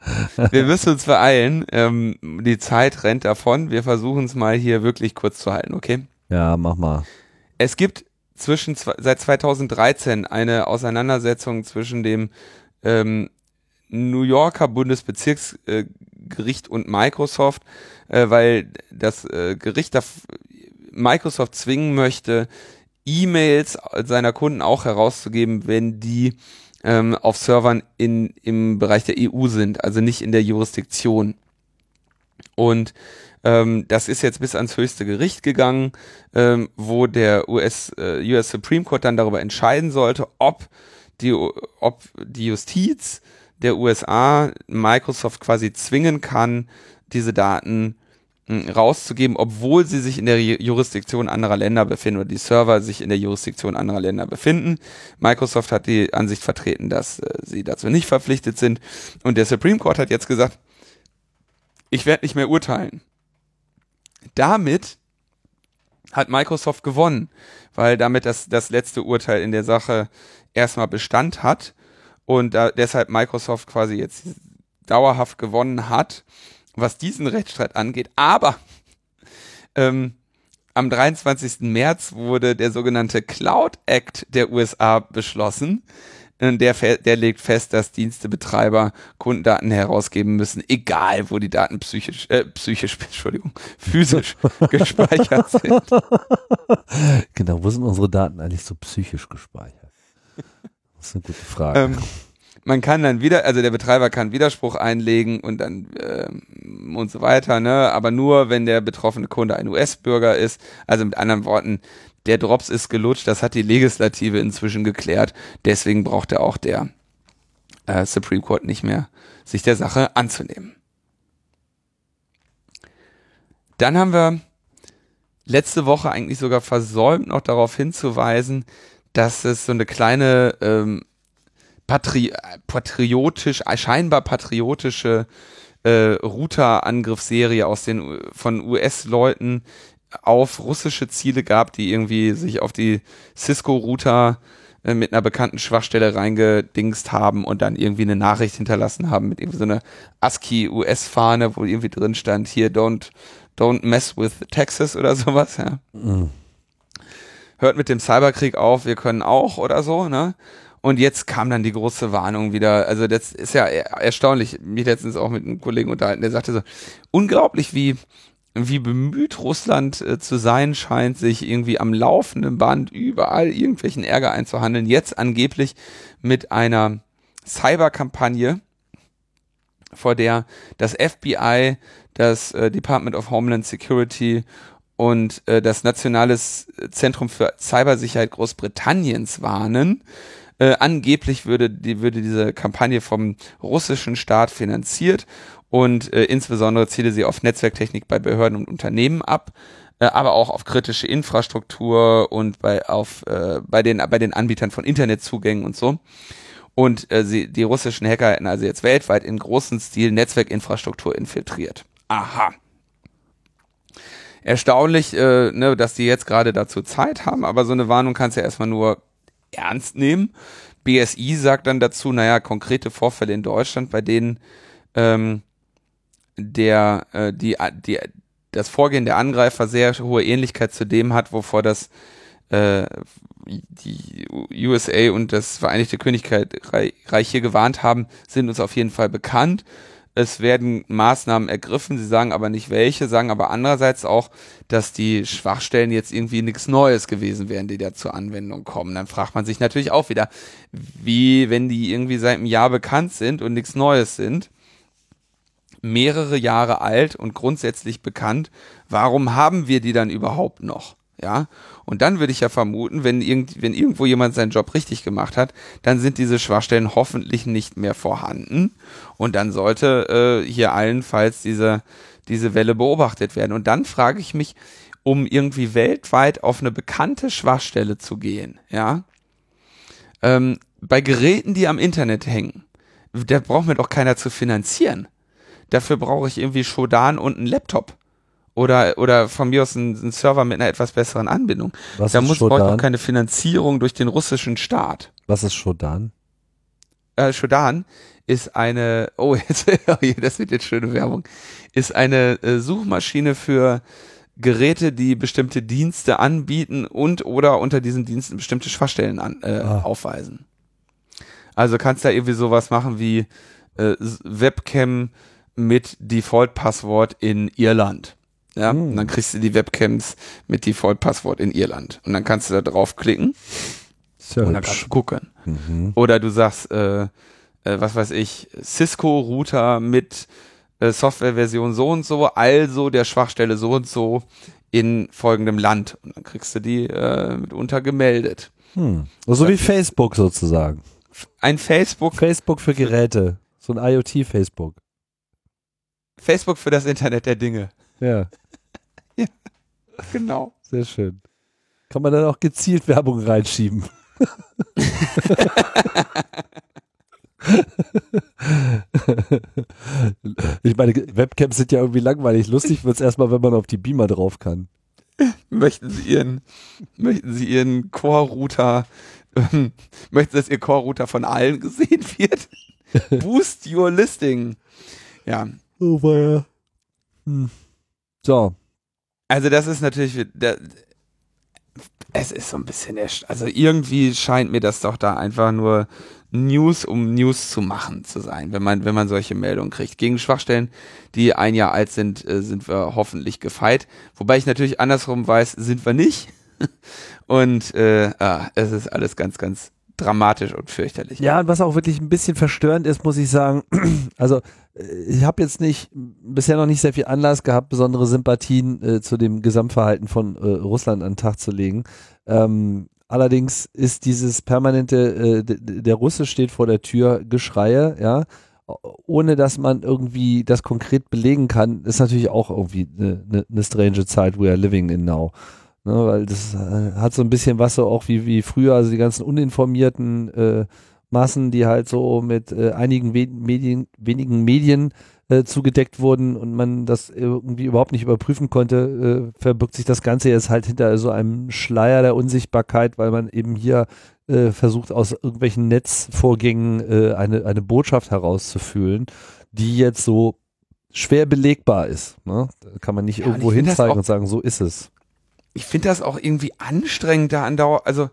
wir müssen uns beeilen. Ähm, die Zeit rennt davon. Wir versuchen es mal hier wirklich kurz zu halten, okay? Ja, mach mal. Es gibt zwischen seit 2013 eine Auseinandersetzung zwischen dem ähm, New Yorker Bundesbezirksgericht und Microsoft, äh, weil das äh, Gericht Microsoft zwingen möchte, E-Mails seiner Kunden auch herauszugeben, wenn die ähm, auf Servern in, im Bereich der EU sind, also nicht in der Jurisdiktion. Und ähm, das ist jetzt bis ans höchste Gericht gegangen, ähm, wo der US, äh, US Supreme Court dann darüber entscheiden sollte, ob die, ob die Justiz der USA Microsoft quasi zwingen kann, diese Daten rauszugeben, obwohl sie sich in der Jurisdiktion anderer Länder befinden oder die Server sich in der Jurisdiktion anderer Länder befinden. Microsoft hat die Ansicht vertreten, dass äh, sie dazu nicht verpflichtet sind. Und der Supreme Court hat jetzt gesagt, ich werde nicht mehr urteilen. Damit hat Microsoft gewonnen, weil damit das, das letzte Urteil in der Sache erstmal Bestand hat und da deshalb Microsoft quasi jetzt dauerhaft gewonnen hat was diesen Rechtsstreit angeht. Aber ähm, am 23. März wurde der sogenannte Cloud Act der USA beschlossen. Äh, der, der legt fest, dass Dienstebetreiber Kundendaten herausgeben müssen, egal wo die Daten psychisch, äh, psychisch, (laughs) Entschuldigung, physisch (laughs) gespeichert sind. Genau, wo sind unsere Daten eigentlich so psychisch gespeichert? Das ist eine gute Frage. Ähm, man kann dann wieder, also der Betreiber kann Widerspruch einlegen und dann äh, und so weiter, ne? Aber nur, wenn der betroffene Kunde ein US-Bürger ist. Also mit anderen Worten, der Drops ist gelutscht, das hat die Legislative inzwischen geklärt. Deswegen braucht er auch der äh, Supreme Court nicht mehr, sich der Sache anzunehmen. Dann haben wir letzte Woche eigentlich sogar versäumt, noch darauf hinzuweisen, dass es so eine kleine ähm, patri patriotisch, scheinbar patriotische äh, Router-Angriffsserie aus den von US-Leuten auf russische Ziele gab, die irgendwie sich auf die Cisco-Router äh, mit einer bekannten Schwachstelle reingedingst haben und dann irgendwie eine Nachricht hinterlassen haben mit irgendwie so einer ASCII-US-Fahne, wo irgendwie drin stand, hier don't, don't mess with Texas oder sowas, ja. Mhm. Hört mit dem Cyberkrieg auf, wir können auch oder so, ne? Und jetzt kam dann die große Warnung wieder. Also das ist ja erstaunlich. Mich letztens auch mit einem Kollegen unterhalten, der sagte so, unglaublich, wie, wie bemüht Russland äh, zu sein scheint, sich irgendwie am laufenden Band überall irgendwelchen Ärger einzuhandeln. Jetzt angeblich mit einer Cyberkampagne, vor der das FBI, das äh, Department of Homeland Security und äh, das Nationale Zentrum für Cybersicherheit Großbritanniens warnen, äh, angeblich würde, die, würde diese Kampagne vom russischen Staat finanziert und äh, insbesondere ziele sie auf Netzwerktechnik bei Behörden und Unternehmen ab, äh, aber auch auf kritische Infrastruktur und bei, auf, äh, bei, den, bei den Anbietern von Internetzugängen und so. Und äh, sie, die russischen Hacker hätten also jetzt weltweit in großen Stil Netzwerkinfrastruktur infiltriert. Aha. Erstaunlich, äh, ne, dass die jetzt gerade dazu Zeit haben, aber so eine Warnung kannst du ja erstmal nur ernst nehmen. BSI sagt dann dazu, naja, konkrete Vorfälle in Deutschland, bei denen ähm, der, äh, die, die, das Vorgehen der Angreifer sehr hohe Ähnlichkeit zu dem hat, wovor das äh, die USA und das Vereinigte Königreich hier gewarnt haben, sind uns auf jeden Fall bekannt es werden Maßnahmen ergriffen, sie sagen aber nicht welche, sagen aber andererseits auch, dass die Schwachstellen jetzt irgendwie nichts Neues gewesen wären, die da zur Anwendung kommen. Dann fragt man sich natürlich auch wieder, wie, wenn die irgendwie seit einem Jahr bekannt sind und nichts Neues sind, mehrere Jahre alt und grundsätzlich bekannt, warum haben wir die dann überhaupt noch? Ja, und dann würde ich ja vermuten, wenn, irgend, wenn irgendwo jemand seinen Job richtig gemacht hat, dann sind diese Schwachstellen hoffentlich nicht mehr vorhanden. Und dann sollte äh, hier allenfalls diese, diese Welle beobachtet werden. Und dann frage ich mich, um irgendwie weltweit auf eine bekannte Schwachstelle zu gehen, ja, ähm, bei Geräten, die am Internet hängen, da braucht mir doch keiner zu finanzieren. Dafür brauche ich irgendwie Shodan und einen Laptop Oder, oder von mir aus ein, ein Server mit einer etwas besseren Anbindung. Was da muss braucht auch keine Finanzierung durch den russischen Staat. Was ist Shodan? Äh, Shodan ist eine, oh, (laughs) jetzt, das wird jetzt schöne Werbung, ist eine äh, Suchmaschine für Geräte, die bestimmte Dienste anbieten und oder unter diesen Diensten bestimmte Schwachstellen an, äh, Ah. aufweisen. Also kannst da irgendwie sowas machen wie äh, Webcam mit Default-Passwort in Irland. Ja, Hm. und dann kriegst du die Webcams mit Default-Passwort in Irland. Und dann kannst du da draufklicken Sehr und dann kannst du gucken. Mhm. Oder du sagst, äh, äh, was weiß ich, Cisco-Router mit äh, Softwareversion so und so, also der Schwachstelle so und so in folgendem Land. Und dann kriegst du die äh, mitunter gemeldet. Hm. So wie Facebook sozusagen. Ein Facebook, Facebook für Geräte. So ein IoT-Facebook. Facebook für das Internet der Dinge. (laughs) Ja, Genau. sehr schön. Kann man dann auch gezielt Werbung reinschieben. (laughs) ich meine, Webcams sind ja irgendwie langweilig. Lustig wird es erstmal, wenn man auf die Beamer drauf kann. Möchten Sie Ihren, möchten Sie Ihren Core-Router, ähm, möchten Sie, dass Ihr Core-Router von allen gesehen wird? (laughs) Boost your listing. Ja, Oh, war ja. Hm. So, Also das ist natürlich, da, es ist so ein bisschen, also irgendwie scheint mir das doch da einfach nur News, um News zu machen zu sein, wenn man, wenn man solche Meldungen kriegt. Gegen Schwachstellen, die ein Jahr alt sind, äh, sind wir hoffentlich gefeit. Wobei ich natürlich andersrum weiß, sind wir nicht. (laughs) Und äh, ah, es ist alles ganz, ganz dramatisch und fürchterlich. Ja, und was auch wirklich ein bisschen verstörend ist, muss ich sagen, (clears throat) also äh, ich habe jetzt nicht bisher noch nicht sehr viel Anlass gehabt, besondere Sympathien äh, zu dem Gesamtverhalten von äh, Russland an den Tag zu legen. Ähm, allerdings ist dieses permanente, äh, der Russe steht vor der Tür, Geschreie, ja, ohne dass man irgendwie das konkret belegen kann, ist natürlich auch irgendwie eine ne, ne strange Zeit we are living in now. Ne, weil das äh, hat so ein bisschen was so auch wie, wie früher, also die ganzen uninformierten äh, Massen, die halt so mit äh, einigen we Medien, wenigen Medien äh, zugedeckt wurden und man das irgendwie überhaupt nicht überprüfen konnte, äh, verbirgt sich das Ganze jetzt halt hinter so einem Schleier der Unsichtbarkeit, weil man eben hier äh, versucht, aus irgendwelchen Netzvorgängen eine, eine Botschaft herauszufühlen, die jetzt so schwer belegbar ist. Ne? Da kann man nicht Ja, irgendwo hinzeigen und sagen, so ist es. Ich finde das auch irgendwie anstrengend, da andauernd, also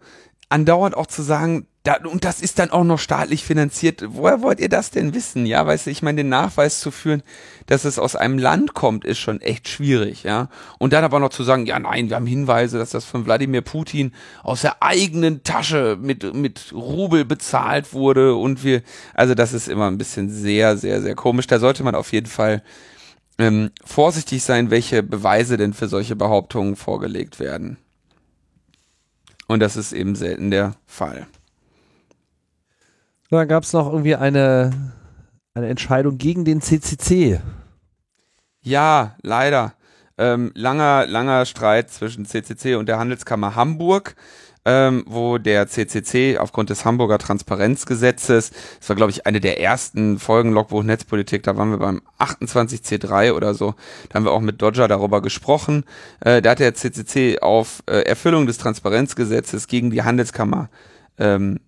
andauernd auch zu sagen, da, und das ist dann auch noch staatlich finanziert. Woher wollt ihr das denn wissen? Ja, weißt du, ich meine, den Nachweis zu führen, dass es aus einem Land kommt, ist schon echt schwierig, ja. Und dann aber noch zu sagen, ja, nein, wir haben Hinweise, dass das von Wladimir Putin aus der eigenen Tasche mit, mit Rubel bezahlt wurde und wir, also das ist immer ein bisschen sehr, sehr, sehr komisch. Da sollte man auf jeden Fall ähm, vorsichtig sein, welche Beweise denn für solche Behauptungen vorgelegt werden. Und das ist eben selten der Fall. Dann gab es noch irgendwie eine, eine Entscheidung gegen den CCC. Ja, leider. Ähm, langer, langer Streit zwischen CCC und der Handelskammer Hamburg, ähm, wo der CCC aufgrund des Hamburger Transparenzgesetzes, das war glaube ich eine der ersten Folgen Logbuch Netzpolitik, da waren wir beim 28C3 oder so, da haben wir auch mit Dodger darüber gesprochen. Äh, da hat der CCC auf äh, Erfüllung des Transparenzgesetzes gegen die Handelskammer ähm,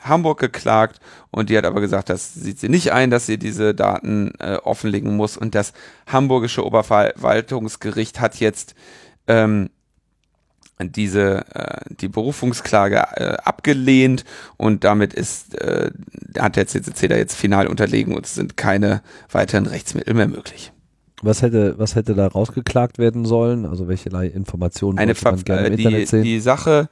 Hamburg geklagt und die hat aber gesagt, das sieht sie nicht ein, dass sie diese Daten äh, offenlegen muss und das hamburgische Oberverwaltungsgericht hat jetzt ähm, diese äh, die Berufungsklage äh, abgelehnt und damit ist äh, hat der CCC da jetzt final unterlegen und es sind keine weiteren Rechtsmittel mehr möglich. Was hätte, was hätte da rausgeklagt werden sollen? Also welche Informationen Eine man gerne im äh, die, Internet sehen? die Sache,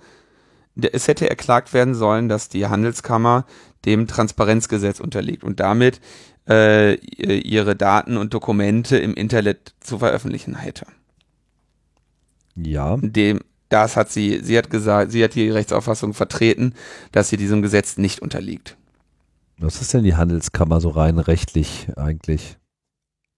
es hätte erklagt werden sollen, dass die Handelskammer dem Transparenzgesetz unterliegt und damit äh, ihre Daten und Dokumente im Internet zu veröffentlichen hätte. ja, Dem, das hat sie, sie hat gesagt, sie hat die Rechtsauffassung vertreten, dass sie diesem Gesetz nicht unterliegt. was ist denn die Handelskammer so rein rechtlich eigentlich?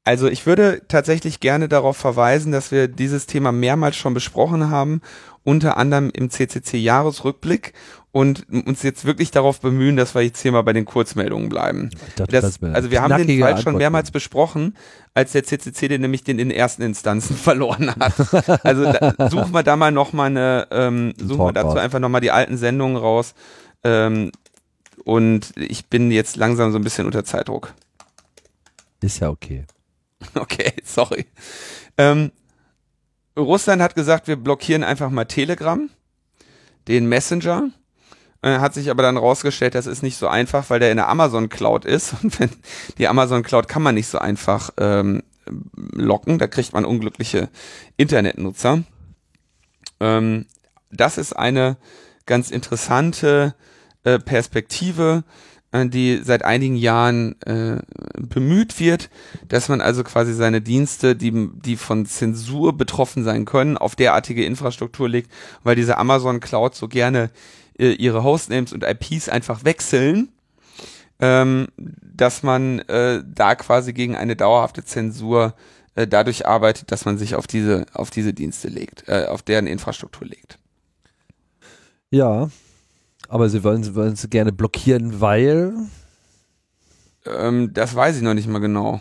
Also ich würde tatsächlich gerne darauf verweisen, dass wir dieses Thema mehrmals schon besprochen haben, unter anderem im CCC-Jahresrückblick und uns jetzt wirklich darauf bemühen, dass wir jetzt hier mal bei den Kurzmeldungen bleiben. Das, das also wir haben den Fall schon Antwort mehrmals besprochen, als der CCC den nämlich den in ersten Instanzen (laughs) verloren hat. Also da, suchen wir da mal noch mal eine, ähm, suchen wir dazu einfach noch mal die alten Sendungen raus. Ähm, und ich bin jetzt langsam so ein bisschen unter Zeitdruck. Ist ja okay. (laughs) Okay, sorry. Ähm, Russland hat gesagt, wir blockieren einfach mal Telegram, den Messenger. Äh, hat sich aber dann rausgestellt, das ist nicht so einfach, weil der in der Amazon Cloud ist. (laughs) Und wenn die Amazon Cloud kann man nicht so einfach ähm, locken, da kriegt man unglückliche Internetnutzer. Ähm, das ist eine ganz interessante äh, Perspektive, die seit einigen Jahren äh, bemüht wird, dass man also quasi seine Dienste, die, die von Zensur betroffen sein können, auf derartige Infrastruktur legt, weil diese Amazon Cloud so gerne äh, ihre Hostnames und IPs einfach wechseln, ähm, dass man äh, da quasi gegen eine dauerhafte Zensur äh, dadurch arbeitet, dass man sich auf diese, auf diese Dienste legt, äh, auf deren Infrastruktur legt. Ja, aber sie wollen, sie wollen sie gerne blockieren, weil Ähm, das weiß ich noch nicht mal genau.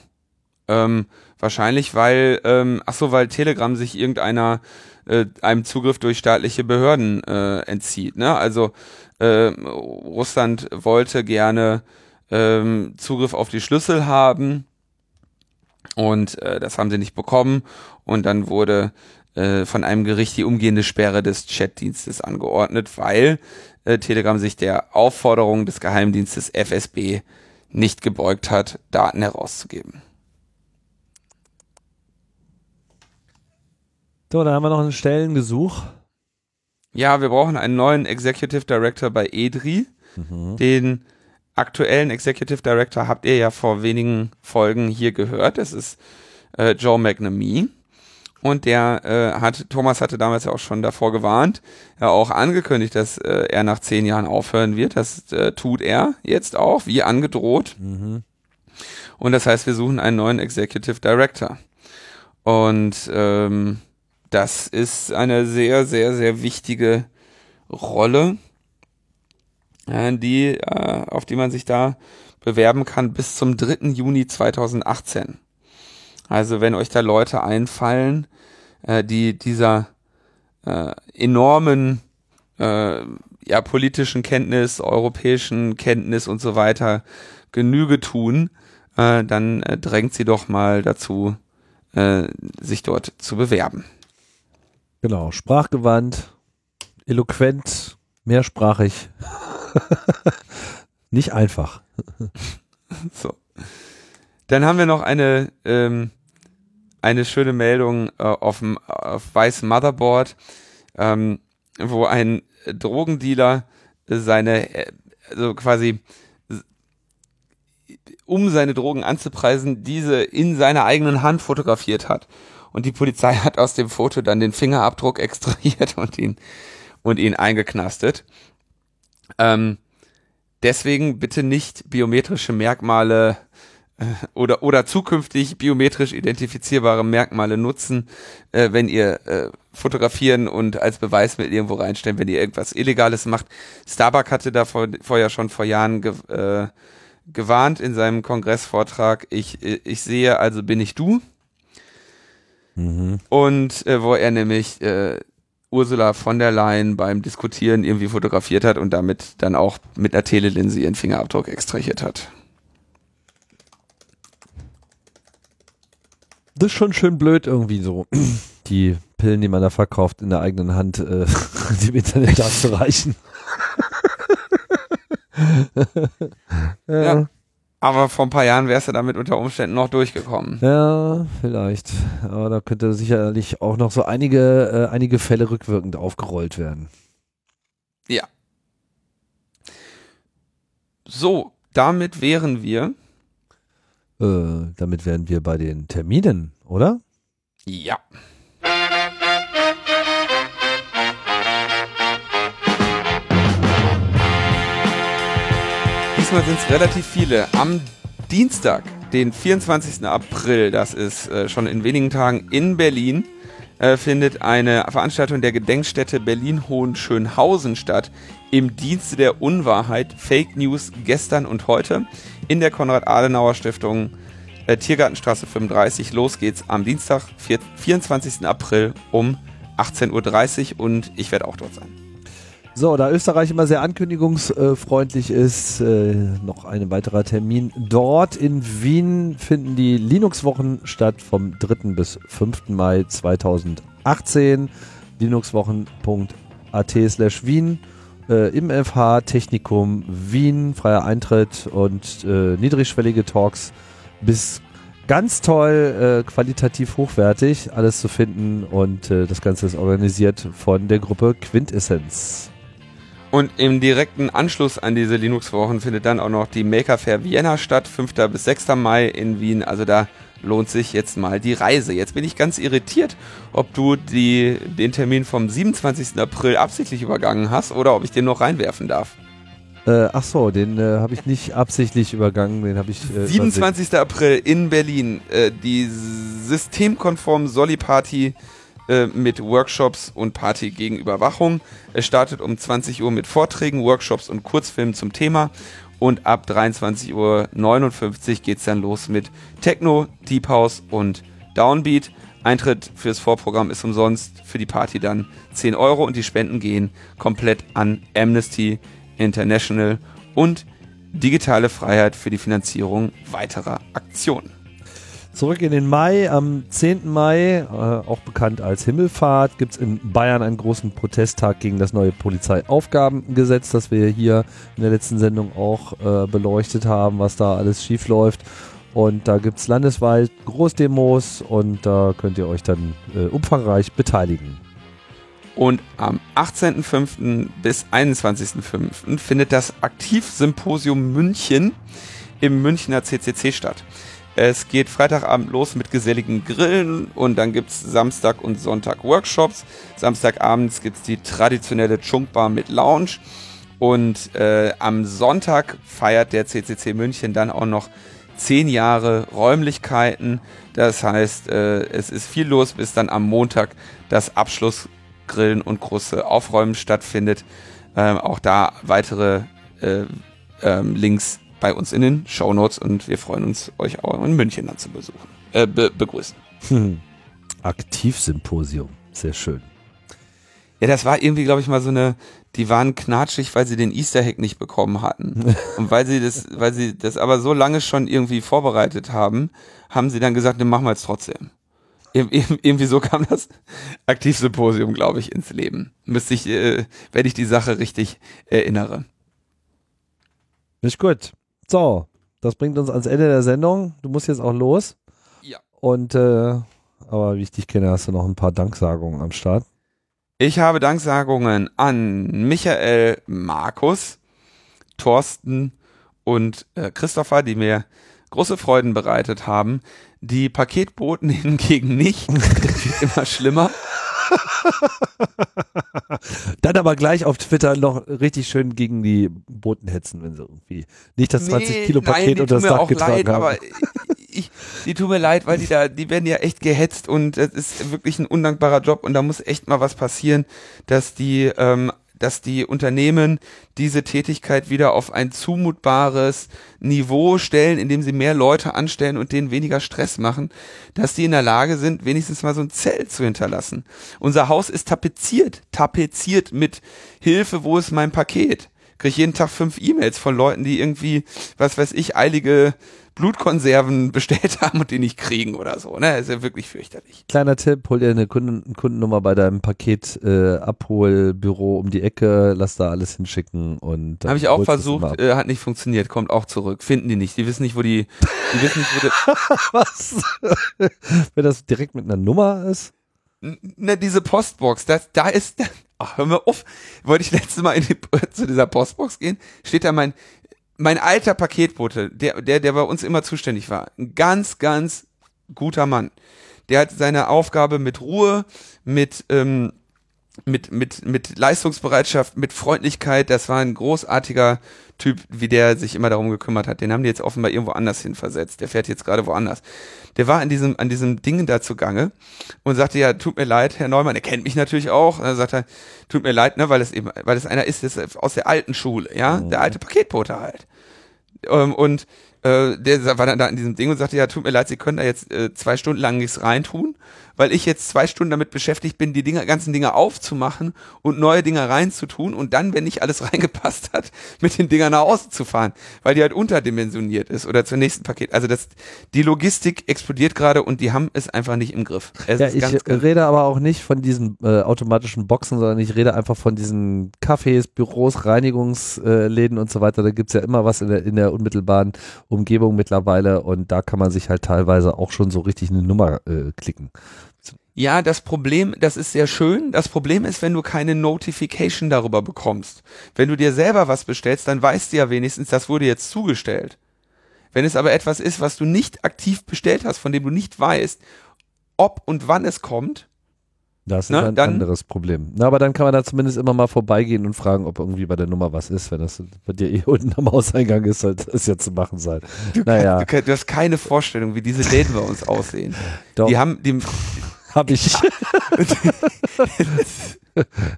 Ähm, wahrscheinlich, weil, ähm, ach so, weil Telegram sich irgendeiner äh, einem Zugriff durch staatliche Behörden äh, entzieht. Ne? Also äh, Russland wollte gerne ähm, Zugriff auf die Schlüssel haben und äh, das haben sie nicht bekommen und dann wurde äh, von einem Gericht die umgehende Sperre des Chatdienstes angeordnet, weil äh, Telegram sich der Aufforderung des Geheimdienstes FSB nicht gebeugt hat, Daten herauszugeben. So, dann haben wir noch einen Stellengesuch. Ja, wir brauchen einen neuen Executive Director bei EDRI. Den aktuellen Executive Director habt ihr ja vor wenigen Folgen hier gehört. Das ist äh, Joe McNamee. Und der äh, hat, Thomas hatte damals ja auch schon davor gewarnt, ja auch angekündigt, dass äh, er nach zehn Jahren aufhören wird. Das äh, tut er jetzt auch, wie angedroht. Und das heißt, wir suchen einen neuen Executive Director. Und ähm, das ist eine sehr, sehr, sehr wichtige Rolle, äh, die, äh, auf die man sich da bewerben kann bis zum 3. Juni 2018. Also wenn euch da Leute einfallen, äh, die dieser äh, enormen äh, ja, politischen Kenntnis, europäischen Kenntnis und so weiter Genüge tun, äh, dann äh, drängt sie doch mal dazu, äh, sich dort zu bewerben. Genau, sprachgewandt, eloquent, mehrsprachig. (laughs) Nicht einfach. (laughs) So. Dann haben wir noch eine, ähm, eine schöne Meldung äh, auf dem auf weißem Motherboard, ähm, wo ein Drogendealer seine, äh, also quasi um seine Drogen anzupreisen, diese in seiner eigenen Hand fotografiert hat. Und die Polizei hat aus dem Foto dann den Fingerabdruck extrahiert (laughs) und ihn, und ihn eingeknastet. Ähm, deswegen bitte nicht biometrische Merkmale (laughs) oder, oder zukünftig biometrisch identifizierbare Merkmale nutzen, äh, wenn ihr äh, fotografieren und als Beweismittel irgendwo reinstellen, wenn ihr irgendwas Illegales macht. Starbuck hatte da vor, vorher schon vor Jahren ge, äh, gewarnt in seinem Kongressvortrag, ich, ich sehe, also bin ich du. Und äh, wo er nämlich äh, Ursula von der Leyen beim Diskutieren irgendwie fotografiert hat und damit dann auch mit einer Telelinse ihren Fingerabdruck extrahiert hat. Das ist schon schön blöd irgendwie so. (clears throat) Die Pillen, die man da verkauft, in der eigenen Hand, äh, (laughs) die im Internet darzureichen. (laughs) Ja. Aber vor ein paar Jahren wärst du damit unter Umständen noch durchgekommen. Ja, vielleicht. Aber da könnte sicherlich auch noch so einige, äh, einige Fälle rückwirkend aufgerollt werden. Ja. So, damit wären wir. Äh, damit wären wir bei den Terminen, oder? Ja. Diesmal sind es relativ viele. Am Dienstag, den 24. April, das ist äh, schon in wenigen Tagen in Berlin, äh, findet eine Veranstaltung der Gedenkstätte Berlin-Hohenschönhausen statt. Im Dienste der Unwahrheit, Fake News gestern und heute in der Konrad-Adenauer-Stiftung äh, Tiergartenstraße 35. Los geht's am Dienstag, 4, 24. April um 18.30 Uhr und ich werde auch dort sein. So, da Österreich immer sehr ankündigungsfreundlich ist, äh, noch ein weiterer Termin. Dort in Wien finden die Linux-Wochen statt vom 3. bis 5. Mai 2018. Linuxwochen.at slash Wien äh, im FH Technikum Wien, freier Eintritt und äh, niedrigschwellige Talks bis ganz toll, äh, qualitativ hochwertig, alles zu finden und äh, das Ganze ist organisiert von der Gruppe Quintessenz. Und im direkten Anschluss an diese Linux-Wochen findet dann auch noch die Maker Fair Vienna statt, 5. bis 6. Mai in Wien. Also da lohnt sich jetzt mal die Reise. Jetzt bin ich ganz irritiert, ob du die, den Termin vom 27. April absichtlich übergangen hast oder ob ich den noch reinwerfen darf. Äh, ach so, den äh, habe ich nicht absichtlich übergangen, den habe ich. Äh, 27. Übersehen. April in Berlin, äh, die systemkonform Solli Party äh, mit Workshops und Party gegen Überwachung. Es startet um 20 Uhr mit Vorträgen, Workshops und Kurzfilmen zum Thema. Und ab 23.59 Uhr geht es dann los mit Techno, Deep House und Downbeat. Eintritt fürs Vorprogramm ist umsonst, für die Party dann 10 Euro und die Spenden gehen komplett an Amnesty International und digitale Freiheit für die Finanzierung weiterer Aktionen. Zurück in den Mai. Am 10. Mai, äh, auch bekannt als Himmelfahrt, gibt es in Bayern einen großen Protesttag gegen das neue Polizeiaufgabengesetz, das wir hier in der letzten Sendung auch äh, beleuchtet haben, was da alles schief läuft. Und da gibt es landesweit Großdemos und da könnt ihr euch dann äh, umfangreich beteiligen. Und am 18.05. bis 21.05. findet das Aktivsymposium München im Münchner CCC statt. Es geht Freitagabend los mit geselligen Grillen und dann gibt es Samstag und Sonntag Workshops. Samstagabends gibt es die traditionelle Chunkbar mit Lounge. Und äh, am Sonntag feiert der CCC München dann auch noch zehn Jahre Räumlichkeiten. Das heißt, äh, es ist viel los, bis dann am Montag das Abschlussgrillen und große Aufräumen stattfindet. Ähm, auch da weitere äh, ähm, Links bei uns in den Shownotes und wir freuen uns, euch auch in München dann zu besuchen, äh, be begrüßen. Hm. Aktivsymposium, sehr schön. Ja, das war irgendwie, glaube ich, mal so eine, die waren knatschig, weil sie den Easter Hack nicht bekommen hatten. (laughs) Und weil sie das, weil sie das aber so lange schon irgendwie vorbereitet haben, haben sie dann gesagt, dann machen wir jetzt trotzdem. Ir irgendwie so (laughs) kam das Aktivsymposium, glaube ich, ins Leben. Müsste ich, äh, wenn ich die Sache richtig erinnere. Ist gut. So, das bringt uns ans Ende der Sendung. Du musst jetzt auch los. Ja. Und, äh, aber wie ich dich kenne, hast du noch ein paar Danksagungen am Start. Ich habe Danksagungen an Michael, Markus, Thorsten und äh, Christopher, die mir große Freuden bereitet haben. Die Paketboten (laughs) hingegen nicht. immer schlimmer. (laughs) (laughs) Dann aber gleich auf Twitter noch richtig schön gegen die Boten hetzen, wenn sie irgendwie nicht das 20 nee, Kilo Paket nein, unter das Dach getragen leid, haben. Aber (laughs) ich, die tun mir leid, weil die da, die werden ja echt gehetzt und es ist wirklich ein undankbarer Job und da muss echt mal was passieren, dass die ähm, dass die Unternehmen diese Tätigkeit wieder auf ein zumutbares Niveau stellen, indem sie mehr Leute anstellen und denen weniger Stress machen, dass die in der Lage sind, wenigstens mal so ein Zelt zu hinterlassen. Unser Haus ist tapeziert, tapeziert mit Hilfe, wo ist mein Paket? Kriege ich jeden Tag fünf E-Mails von Leuten, die irgendwie, was weiß ich, eilige Blutkonserven (laughs) bestellt haben und die nicht kriegen oder so. Ne? ist ja wirklich fürchterlich. Kleiner Tipp, hol dir eine Kunden Kundennummer bei deinem Paket-Abholbüro äh, um die Ecke, lass da alles hinschicken und Habe ich auch versucht, äh, hat nicht funktioniert, kommt auch zurück. Finden die nicht. Die wissen nicht, wo die, die wissen nicht, wo die (laughs) Was? (laughs) Wenn das direkt mit einer Nummer ist? Ne, diese Postbox, das, da ist, ach, hör mir auf, wollte ich letztes Mal die, (laughs) zu dieser Postbox gehen, steht da mein, mein alter Paketbote, der, der, der bei uns immer zuständig war, ein ganz, ganz guter Mann. Der hat seine Aufgabe mit Ruhe, mit, ähm, mit, mit, mit Leistungsbereitschaft, mit Freundlichkeit. Das war ein großartiger Typ, wie der sich immer darum gekümmert hat. Den haben die jetzt offenbar irgendwo anders hin versetzt. Der fährt jetzt gerade woanders. Der war an diesem, an diesem Ding da zugange und sagte, ja, tut mir leid, Herr Neumann, er kennt mich natürlich auch. Und dann sagt er, tut mir leid, ne, weil es eben, weil es einer ist, ist aus der alten Schule, ja, der alte Paketbote halt. Ähm, und äh, der war dann da in diesem Ding und sagte, ja, tut mir leid, Sie können da jetzt äh, zwei Stunden lang nichts reintun, weil ich jetzt zwei Stunden damit beschäftigt bin, die Dinger, ganzen Dinge aufzumachen und neue Dinger reinzutun und dann, wenn nicht alles (laughs) reingepasst hat, mit den Dingern nach Hause zu fahren, weil die halt unterdimensioniert ist oder zur nächsten Paket. Also das, die Logistik explodiert gerade und die haben es einfach nicht im Griff. Es ja, ist ich ganz, ganz, rede aber auch nicht von diesen äh, automatischen Boxen, sondern ich rede einfach von diesen Cafés, Büros, Reinigungsläden und so weiter. Da gibt's ja immer was in der, in der unmittelbaren Umgebung mittlerweile und da kann man sich halt teilweise auch schon so richtig eine Nummer äh, klicken. Ja, das Problem, das ist sehr schön. Das Problem ist, wenn du keine Notification darüber bekommst. Wenn du dir selber was bestellst, dann weißt du ja wenigstens, das wurde jetzt zugestellt. Wenn es aber etwas ist, was du nicht aktiv bestellt hast, von dem du nicht weißt, ob und wann es kommt, Das ist Na, ein dann- anderes Problem. Na, aber dann kann man da zumindest immer mal vorbeigehen und fragen, ob irgendwie bei der Nummer was ist. Wenn das bei dir eh (laughs) unten am Hauseingang ist, sollte es ja zu machen sein. Naja, du, ke- du hast keine Vorstellung, wie diese Läden bei uns aussehen. doch, Die haben, die, hab ich. (laughs)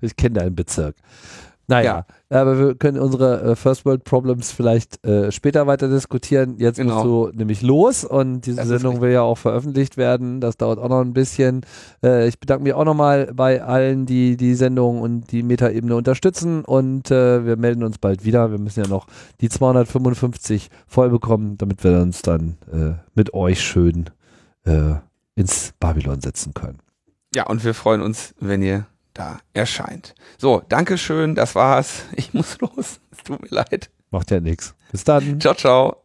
ich kenne deinen Bezirk. Naja, aber wir können unsere äh, First World Problems vielleicht äh, später weiter diskutieren. Jetzt Genau. musst du nämlich los und diese Das Sendung will ja auch veröffentlicht werden. Das dauert auch noch ein bisschen. Äh, ich bedanke mich auch nochmal bei allen, die die Sendung und die Metaebene unterstützen und äh, wir melden uns bald wieder. Wir müssen ja noch die 255 voll bekommen, damit wir uns dann äh, mit euch schön äh, ins Babylon setzen können. ja, und wir freuen uns, wenn ihr da erscheint. So, Dankeschön, das war's. Ich muss (laughs) los. Es tut mir leid. Macht ja nichts. Bis dann. Ciao, ciao.